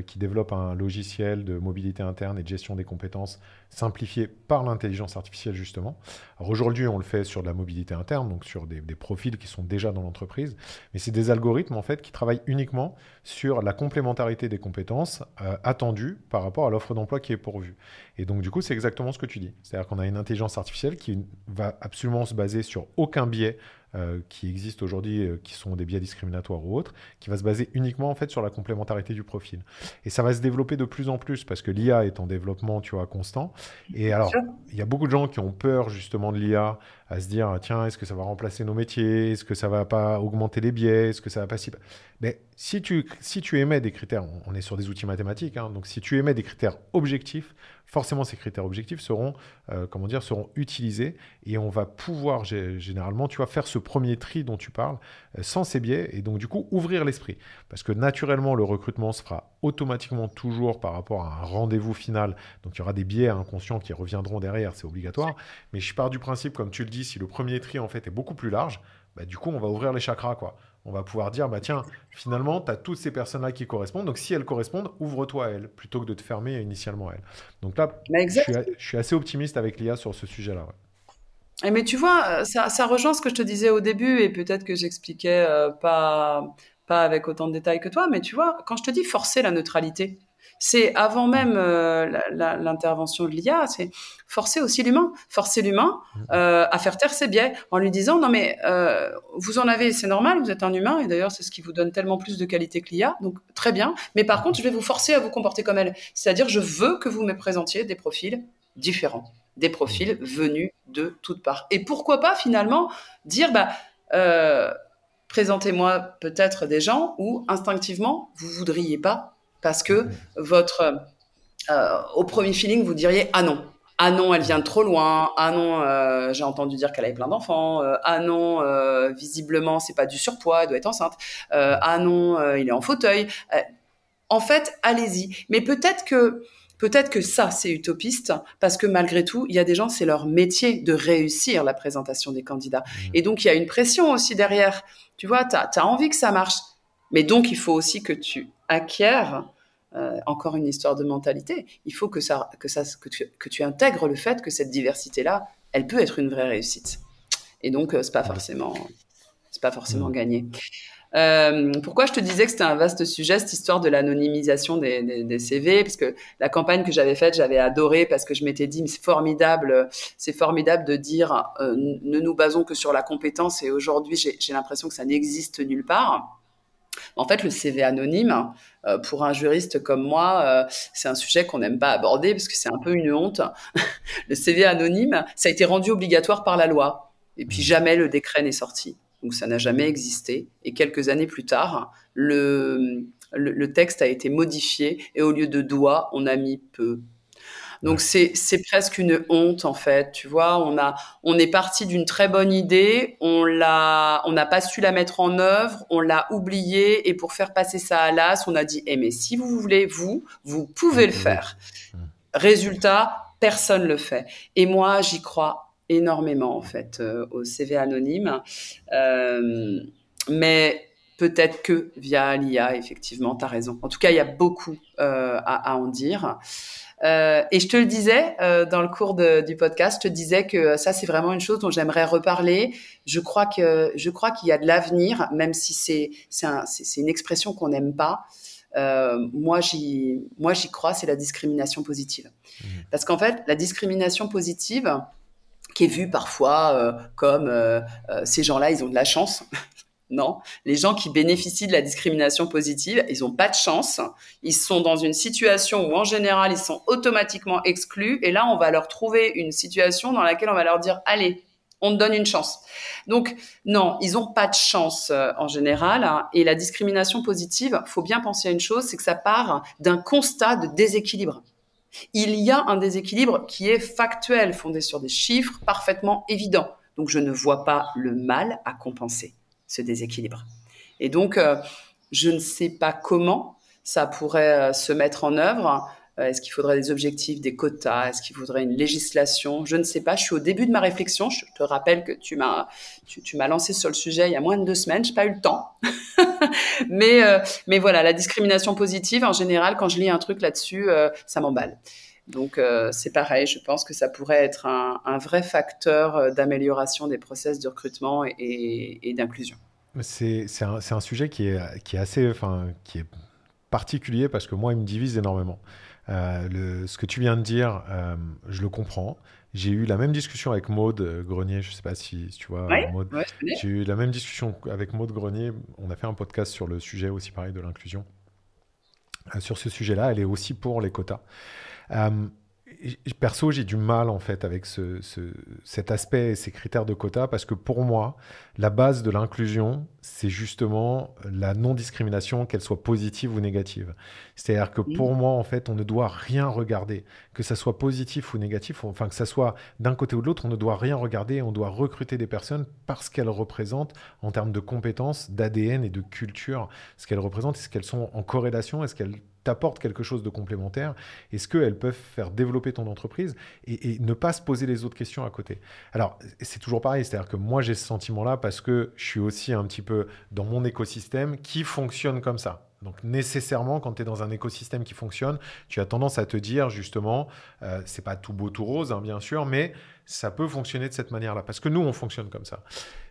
qui développe un logiciel de mobilité interne et de gestion des compétences simplifié par l'intelligence artificielle justement. Alors aujourd'hui, on le fait sur de la mobilité interne, donc sur des, profils qui sont déjà dans l'entreprise, mais c'est des algorithmes en fait qui travaillent uniquement sur la complémentarité des compétences euh, attendues par rapport à l'offre d'emploi qui est pourvue. Et donc du coup, c'est exactement ce que tu dis. C'est-à-dire qu'on a une intelligence artificielle qui va absolument se baser sur aucun biais euh, qui existent aujourd'hui, euh, qui sont des biais discriminatoires ou autres, qui va se baser uniquement en fait sur la complémentarité du profil. Et ça va se développer de plus en plus parce que l'IA est en développement, tu vois, constant. Et alors, il y a beaucoup de gens qui ont peur justement de l'IA, à se dire tiens, est-ce que ça va remplacer nos métiers? Est-ce que ça va pas augmenter les biais? Est-ce que ça va pas si Mais si tu si tu émets des critères, on est sur des outils mathématiques, hein, donc si tu émets des critères objectifs, forcément ces critères objectifs seront, euh, comment dire, seront utilisés et on va pouvoir généralement, tu vois, faire ce premier tri dont tu parles euh, sans ces biais et donc du coup ouvrir l'esprit. Parce que naturellement, le recrutement se fera automatiquement toujours par rapport à un rendez-vous final. Donc il y aura des biais inconscients qui reviendront derrière, c'est obligatoire. Mais je pars du principe, comme tu le dis, si le premier tri en fait est beaucoup plus large, bah, du coup on va ouvrir les chakras on va pouvoir dire, bah tiens, finalement, tu as toutes ces personnes-là qui correspondent. Donc, si elles correspondent, ouvre-toi à elles, plutôt que de te fermer initialement à elles. Donc là, je suis, assez optimiste avec l'IA sur ce sujet-là. Eh, mais tu vois, euh, ça, rejoint ce que je te disais au début, et peut-être que j'expliquais euh, pas, pas avec autant de détails que toi, mais tu vois, quand je te dis forcer la neutralité, c'est avant même euh, l'intervention de l'IA, c'est forcer aussi l'humain, forcer l'humain euh, à faire taire ses biais en lui disant non mais euh, vous en avez, c'est normal, vous êtes un humain et d'ailleurs c'est ce qui vous donne tellement plus de qualité que l'IA, donc très bien. Mais par contre, je vais vous forcer à vous comporter comme elle, c'est-à-dire je veux que vous me présentiez des profils différents, des profils venus de toutes parts. Et pourquoi pas finalement dire bah présentez-moi peut-être des gens où instinctivement vous voudriez pas parce que votre euh, au premier feeling vous diriez ah non ah non elle vient de trop loin ah non euh, j'ai entendu dire qu'elle avait plein d'enfants euh, ah non visiblement c'est pas du surpoids elle doit être enceinte ah non il est en fauteuil en fait allez-y mais peut-être que Peut-être que ça, c'est utopiste, parce que malgré tout, il y a des gens, c'est leur métier de réussir la présentation des candidats. Mmh. Et donc, il y a une pression aussi derrière. Tu vois, tu as, envie que ça marche. Mais donc, il faut aussi que tu acquières euh, encore une histoire de mentalité. Il faut que, ça, que, ça, que, tu, que tu intègres le fait que cette diversité-là, elle peut être une vraie réussite. Et donc, euh, c'est pas forcément, c'est pas forcément gagné. Euh, pourquoi je te disais que c'était un vaste sujet, cette histoire de l'anonymisation des, des, CV Parce que la campagne que j'avais faite, j'avais adoré parce que je m'étais dit, c'est formidable, c'est formidable de dire, ne nous basons que sur la compétence. Et aujourd'hui, j'ai l'impression que ça n'existe nulle part. En fait, le CV anonyme, euh, pour un juriste comme moi, euh, c'est un sujet qu'on n'aime pas aborder parce que c'est un peu une honte. le CV anonyme, ça a été rendu obligatoire par la loi. Et puis mmh. jamais le décret n'est sorti. Donc ça n'a jamais existé. Et quelques années plus tard, le, le texte a été modifié et au lieu de doigt, on a mis peu. Donc c'est presque une honte en fait, tu vois. On a on est parti d'une très bonne idée, on l'a on n'a pas su la mettre en œuvre, on l'a oublié et pour faire passer ça à l'as, on a dit eh mais si vous voulez vous vous pouvez le faire. Résultat, personne le fait. Et moi j'y crois énormément en fait euh, au CV anonyme, euh, mais peut-être que via l'IA effectivement, tu as raison. En tout cas il y a beaucoup euh, à, à en dire. Euh, et je te le disais euh, dans le cours de, du podcast, je te disais que ça c'est vraiment une chose dont j'aimerais reparler. Je crois que je crois qu'il y a de l'avenir, même si c'est c'est un, une expression qu'on n'aime pas. Euh, moi j'y moi j'y crois, c'est la discrimination positive. Mmh. Parce qu'en fait, la discrimination positive qui est vue parfois euh, comme euh, ces gens-là, ils ont de la chance. Non, les gens qui bénéficient de la discrimination positive, ils n'ont pas de chance. Ils sont dans une situation où en général, ils sont automatiquement exclus. Et là, on va leur trouver une situation dans laquelle on va leur dire, allez, on te donne une chance. Donc, non, ils n'ont pas de chance euh, en général. Hein. et la discrimination positive, faut bien penser à une chose, c'est que ça part d'un constat de déséquilibre. Il y a un déséquilibre qui est factuel, fondé sur des chiffres parfaitement évidents. Donc, je ne vois pas le mal à compenser ce déséquilibre. Et donc, euh, je ne sais pas comment ça pourrait euh, se mettre en œuvre. Euh, est-ce qu'il faudrait des objectifs, des quotas? Est-ce qu'il faudrait une législation? Je ne sais pas. Je suis au début de ma réflexion. Je te rappelle que tu m'as tu, lancé sur le sujet il y a moins de deux semaines. J'ai pas eu le temps. mais mais voilà, la discrimination positive en général, quand je lis un truc là-dessus, ça m'emballe. Donc c'est pareil. Je pense que ça pourrait être un, vrai facteur d'amélioration des process de recrutement et, et d'inclusion. C'est un, un, sujet qui est, qui est assez, enfin, qui est particulier parce que moi, il me divise énormément. Euh, le, ce que tu viens de dire, euh, je le comprends. J'ai eu la même discussion avec Maude Grenier, je ne sais pas si, tu vois, Maude. J'ai eu la même discussion avec Maude Grenier. On a fait un podcast sur le sujet aussi pareil de l'inclusion. Euh, sur ce sujet-là, elle est aussi pour les quotas. Perso, j'ai du mal en fait avec ce, cet aspect et ces critères de quota parce que pour moi, la base de l'inclusion, c'est justement la non-discrimination, qu'elle soit positive ou négative. C'est-à-dire que pour moi, en fait, on ne doit rien regarder, que ça soit positif ou négatif, enfin que ça soit d'un côté ou de l'autre, on ne doit rien regarder. On doit recruter des personnes parce qu'elles représentent, en termes de compétences, d'ADN et de culture, ce qu'elles représentent, est-ce qu'elles sont en corrélation, est-ce qu'elles t'apportent quelque chose de complémentaire Est-ce qu'elles peuvent faire développer ton entreprise et, ne pas se poser les autres questions à côté? Alors, c'est toujours pareil, c'est-à-dire que moi, j'ai ce sentiment-là parce que je suis aussi un petit peu dans mon écosystème qui fonctionne comme ça. Donc nécessairement, quand tu es dans un écosystème qui fonctionne, tu as tendance à te dire justement, euh, c'est pas tout beau tout rose, hein, bien sûr, mais ça peut fonctionner de cette manière-là parce que nous, on fonctionne comme ça.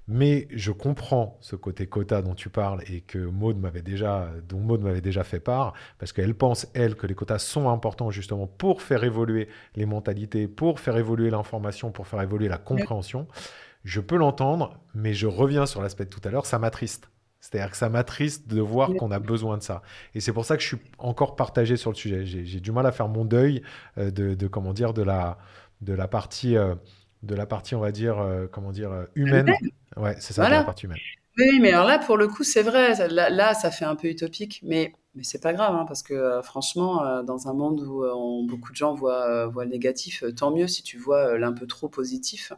Mais je comprends ce côté quota dont tu parles et que Maud m'avait déjà, dont Maud m'avait déjà fait part, parce qu'elle pense, elle, que les quotas sont importants justement pour faire évoluer les mentalités, pour faire évoluer l'information, pour faire évoluer la compréhension. Je peux l'entendre, mais je reviens sur l'aspect de tout à l'heure, ça m'attriste. C'est-à-dire que ça m'attriste de voir qu'on a besoin de ça. Et c'est pour ça que je suis encore partagé sur le sujet. J'ai du mal à faire mon deuil euh, de, comment dire, de la, de la partie, euh, de la partie, on va dire, euh, comment dire, humaine Ouais, c'est ça, la partie humaine. Oui, mais alors là, pour le coup, c'est vrai. Là, ça fait un peu utopique, mais, mais c'est pas grave, hein, parce que euh, franchement, euh, dans un monde où euh, beaucoup de gens voient, voient, le négatif, tant mieux si tu vois l'un peu trop positif.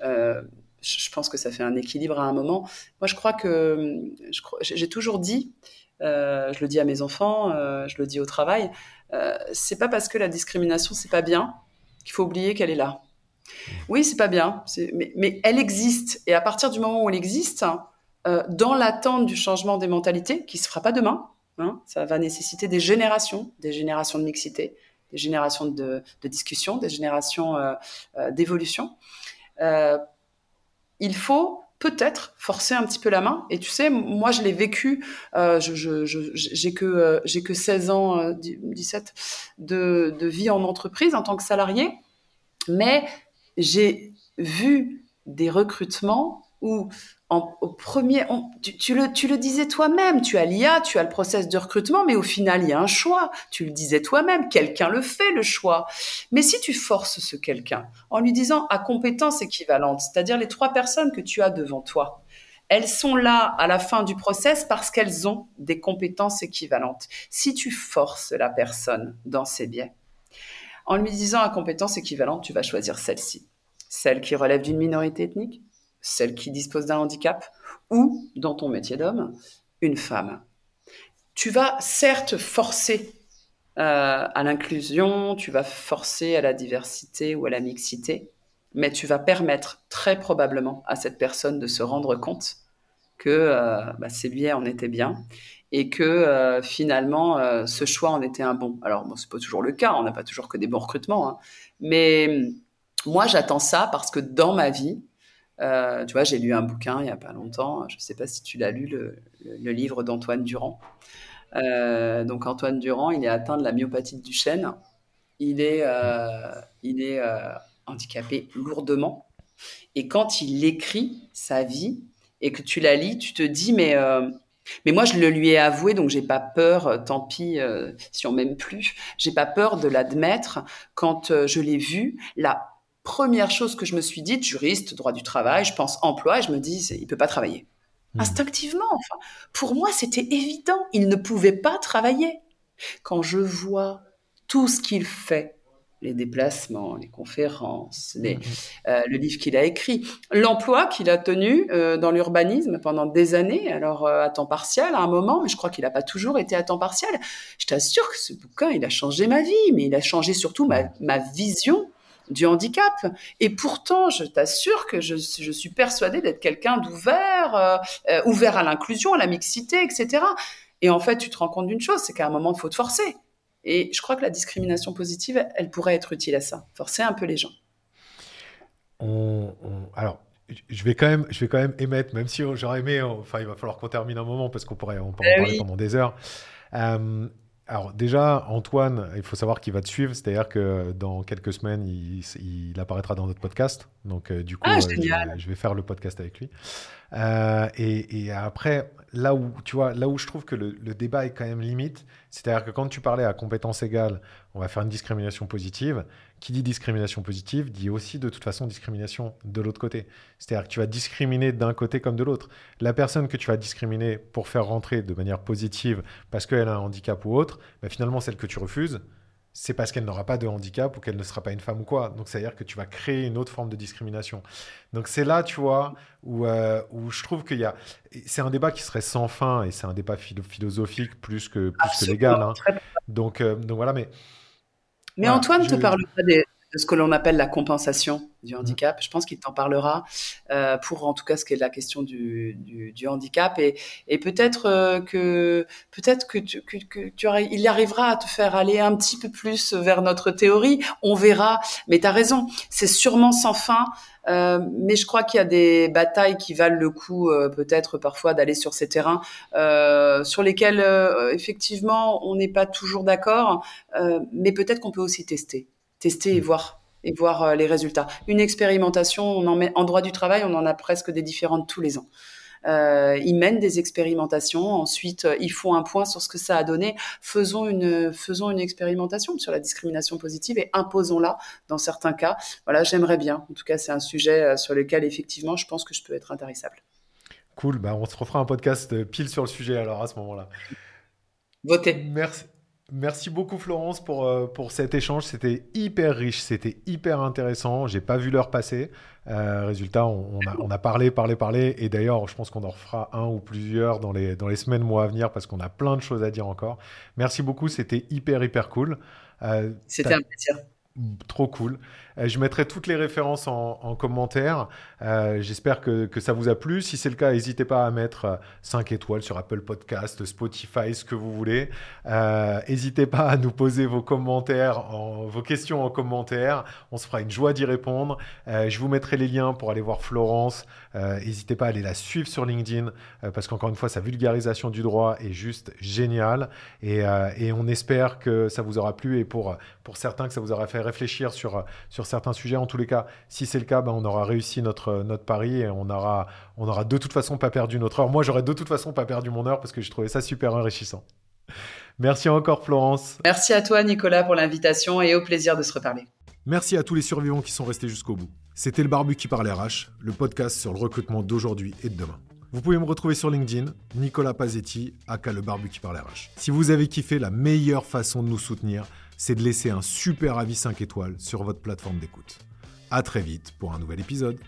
je pense que ça fait un équilibre à un moment. Moi, je crois que j'ai toujours dit, je le dis à mes enfants, je le dis au travail, c'est pas parce que la discrimination c'est pas bien qu'il faut oublier qu'elle est là. Oui, c'est pas bien, mais, elle existe. Et à partir du moment où elle existe, euh, dans l'attente du changement des mentalités, qui se fera pas demain, hein, ça va nécessiter des générations, des générations de mixité, des générations de, discussion, des générations euh, euh, d'évolution. il faut peut-être forcer un petit peu la main. Et tu sais, moi, je l'ai vécu. j'ai que que 16 ans, 17 de, de vie en entreprise en tant que salarié, mais j'ai vu des recrutements où au premier, tu, le, tu le disais toi-même, tu as l'IA, tu as le process de recrutement, mais au final, il y a un choix. Tu le disais toi-même, quelqu'un le fait, le choix. Mais si tu forces ce quelqu'un en lui disant à compétence équivalente, c'est-à-dire les trois personnes que tu as devant toi, elles sont là à la fin du process parce qu'elles ont des compétences équivalentes. Si tu forces la personne dans ses biais, en lui disant à compétence équivalente, tu vas choisir celle-ci. Celle qui relève d'une minorité ethnique, celle qui dispose d'un handicap, ou, dans ton métier d'homme, une femme. Tu vas certes forcer euh, à l'inclusion, tu vas forcer à la diversité ou à la mixité, mais tu vas permettre très probablement à cette personne de se rendre compte que euh, bah, ses biais en étaient bien et que euh, finalement euh, ce choix en était un bon. Alors bon, c'est pas toujours le cas, on n'a pas toujours que des bons recrutements, hein. mais hum, moi j'attends ça parce que dans ma vie, euh, tu vois, j'ai lu un bouquin il y a pas longtemps, je ne sais pas si tu l'as lu, le, livre d'Antoine Durand. donc Antoine Durand, il est atteint de la myopathie de Duchenne, il est, il est handicapé lourdement, et quand il écrit sa vie et que tu la lis, tu te dis mais mais moi, je le lui ai avoué, donc j'ai pas peur. Euh, tant pis euh, si on m'aime plus. J'ai pas peur de l'admettre. Quand euh, je l'ai vu, la première chose que je me suis dite, juriste, droit du travail, je pense emploi, et je me dis, il peut pas travailler. Mmh. Instinctivement, enfin, pour moi, c'était évident. Il ne pouvait pas travailler. Quand je vois tout ce qu'il fait les déplacements, les conférences, les, mhm. euh, le livre qu'il a écrit, l'emploi qu'il a tenu euh, dans l'urbanisme pendant des années, alors euh, à temps partiel à un moment, mais je crois qu'il n'a pas toujours été à temps partiel. Je t'assure que ce bouquin, il a changé ma vie, mais il a changé surtout ma, ma vision du handicap. Et pourtant, je t'assure que je, je, suis persuadée d'être quelqu'un d'ouvert, ouvert à l'inclusion, à la mixité, etc. Et en fait, tu te rends compte d'une chose, c'est qu'à un moment, il faut te forcer. Et je crois que la discrimination positive, elle pourrait être utile à ça, forcer un peu les gens. alors, je vais quand même, je vais quand même émettre, même si j'aurais aimé, enfin, il va falloir qu'on termine un moment parce qu'on pourrait, on pourrait en eh parler pendant des heures. Euh, alors déjà, Antoine, il faut savoir qu'il va te suivre, c'est-à-dire que dans quelques semaines, il, apparaîtra dans notre podcast. Donc euh, du coup, ah, euh, je, vais, faire le podcast avec lui. et, après, là où, tu vois, là où je trouve que le, débat est quand même limite, c'est-à-dire que quand tu parlais à compétences égales, on va faire une discrimination positive. Qui dit discrimination positive dit aussi de toute façon discrimination de l'autre côté. C'est-à-dire que tu vas discriminer d'un côté comme de l'autre. La personne que tu vas discriminer pour faire rentrer de manière positive parce qu'elle a un handicap ou autre, bah, finalement celle que tu refuses, c'est parce qu'elle n'aura pas de handicap ou qu'elle ne sera pas une femme ou quoi. Donc, c'est-à-dire que tu vas créer une autre forme de discrimination. Donc, c'est là, tu vois, où, euh, où je trouve qu'il y a. C'est un débat qui serait sans fin et c'est un débat philosophique plus que, plus que légal. Hein. Donc, euh, donc, voilà, mais. Mais Antoine te parle pas des, de ce que l'on appelle la compensation du handicap. Je pense qu'il t'en parlera euh, pour en tout cas ce qui est la question du, du, handicap et, et peut-être euh, que peut-être que, tu, que, que tu il arrivera à te faire aller un petit peu plus vers notre théorie. On verra. Mais tu as raison, c'est sûrement sans fin. Euh, mais je crois qu'il y a des batailles qui valent le coup, euh, peut-être parfois, d'aller sur ces terrains euh, sur lesquels, effectivement, on n'est pas toujours d'accord, mais peut-être qu'on peut aussi tester tester et mm. voir et voir euh, les résultats. Une expérimentation, on en met en droit du travail, on en a presque des différentes tous les ans. Euh, ils mènent des expérimentations. Ensuite, euh, ils font un point sur ce que ça a donné. Faisons une, faisons une expérimentation sur la discrimination positive et imposons-la dans certains cas. Voilà, j'aimerais bien. En tout cas, c'est un sujet sur lequel, effectivement, je pense que je peux être intéressable. Cool. Bah, on se refera un podcast pile sur le sujet alors à ce moment-là. Votez. Merci. Merci beaucoup Florence pour, euh, pour cet échange. C'était hyper riche, c'était hyper intéressant. J'ai pas vu l'heure passer. Euh, résultat, on, a, on, a, parlé, parlé, parlé. Et d'ailleurs, je pense qu'on en refera un ou plusieurs dans les, dans les semaines, mois à venir parce qu'on a plein de choses à dire encore. Merci beaucoup, c'était hyper, hyper cool. Euh, c'était un plaisir. Trop cool. Euh, je mettrai toutes les références en, commentaire. Euh, j'espère que, ça vous a plu. Si c'est le cas, n'hésitez pas à mettre 5 euh, étoiles sur Apple Podcast, Spotify, ce que vous voulez. N'hésitez pas à nous poser vos commentaires, vos questions en commentaire. On se fera une joie d'y répondre. je vous mettrai les liens pour aller voir Florence. N'hésitez pas à aller la suivre sur LinkedIn parce qu'encore une fois, sa vulgarisation du droit est juste géniale. Et, on espère que ça vous aura plu et pour, pour certains que ça vous aura fait réfléchir sur, sur certains sujets. En tous les cas, si c'est le cas, ben, on aura réussi notre, notre pari et on aura, on aura de toute façon pas perdu notre heure. Moi, j'aurais de toute façon pas perdu mon heure parce que j'ai trouvé ça super enrichissant. Merci encore, Florence. Merci à toi, Nicolas, pour l'invitation et au plaisir de se reparler. Merci à tous les survivants qui sont restés jusqu'au bout. C'était le Barbu qui parlait RH, le podcast sur le recrutement d'aujourd'hui et de demain. Vous pouvez me retrouver sur LinkedIn, Nicolas Pazetti, aka le Barbu qui parle RH. Si vous avez kiffé, la meilleure façon de nous soutenir, c'est de laisser un super avis 5 étoiles sur votre plateforme d'écoute. À très vite pour un nouvel épisode.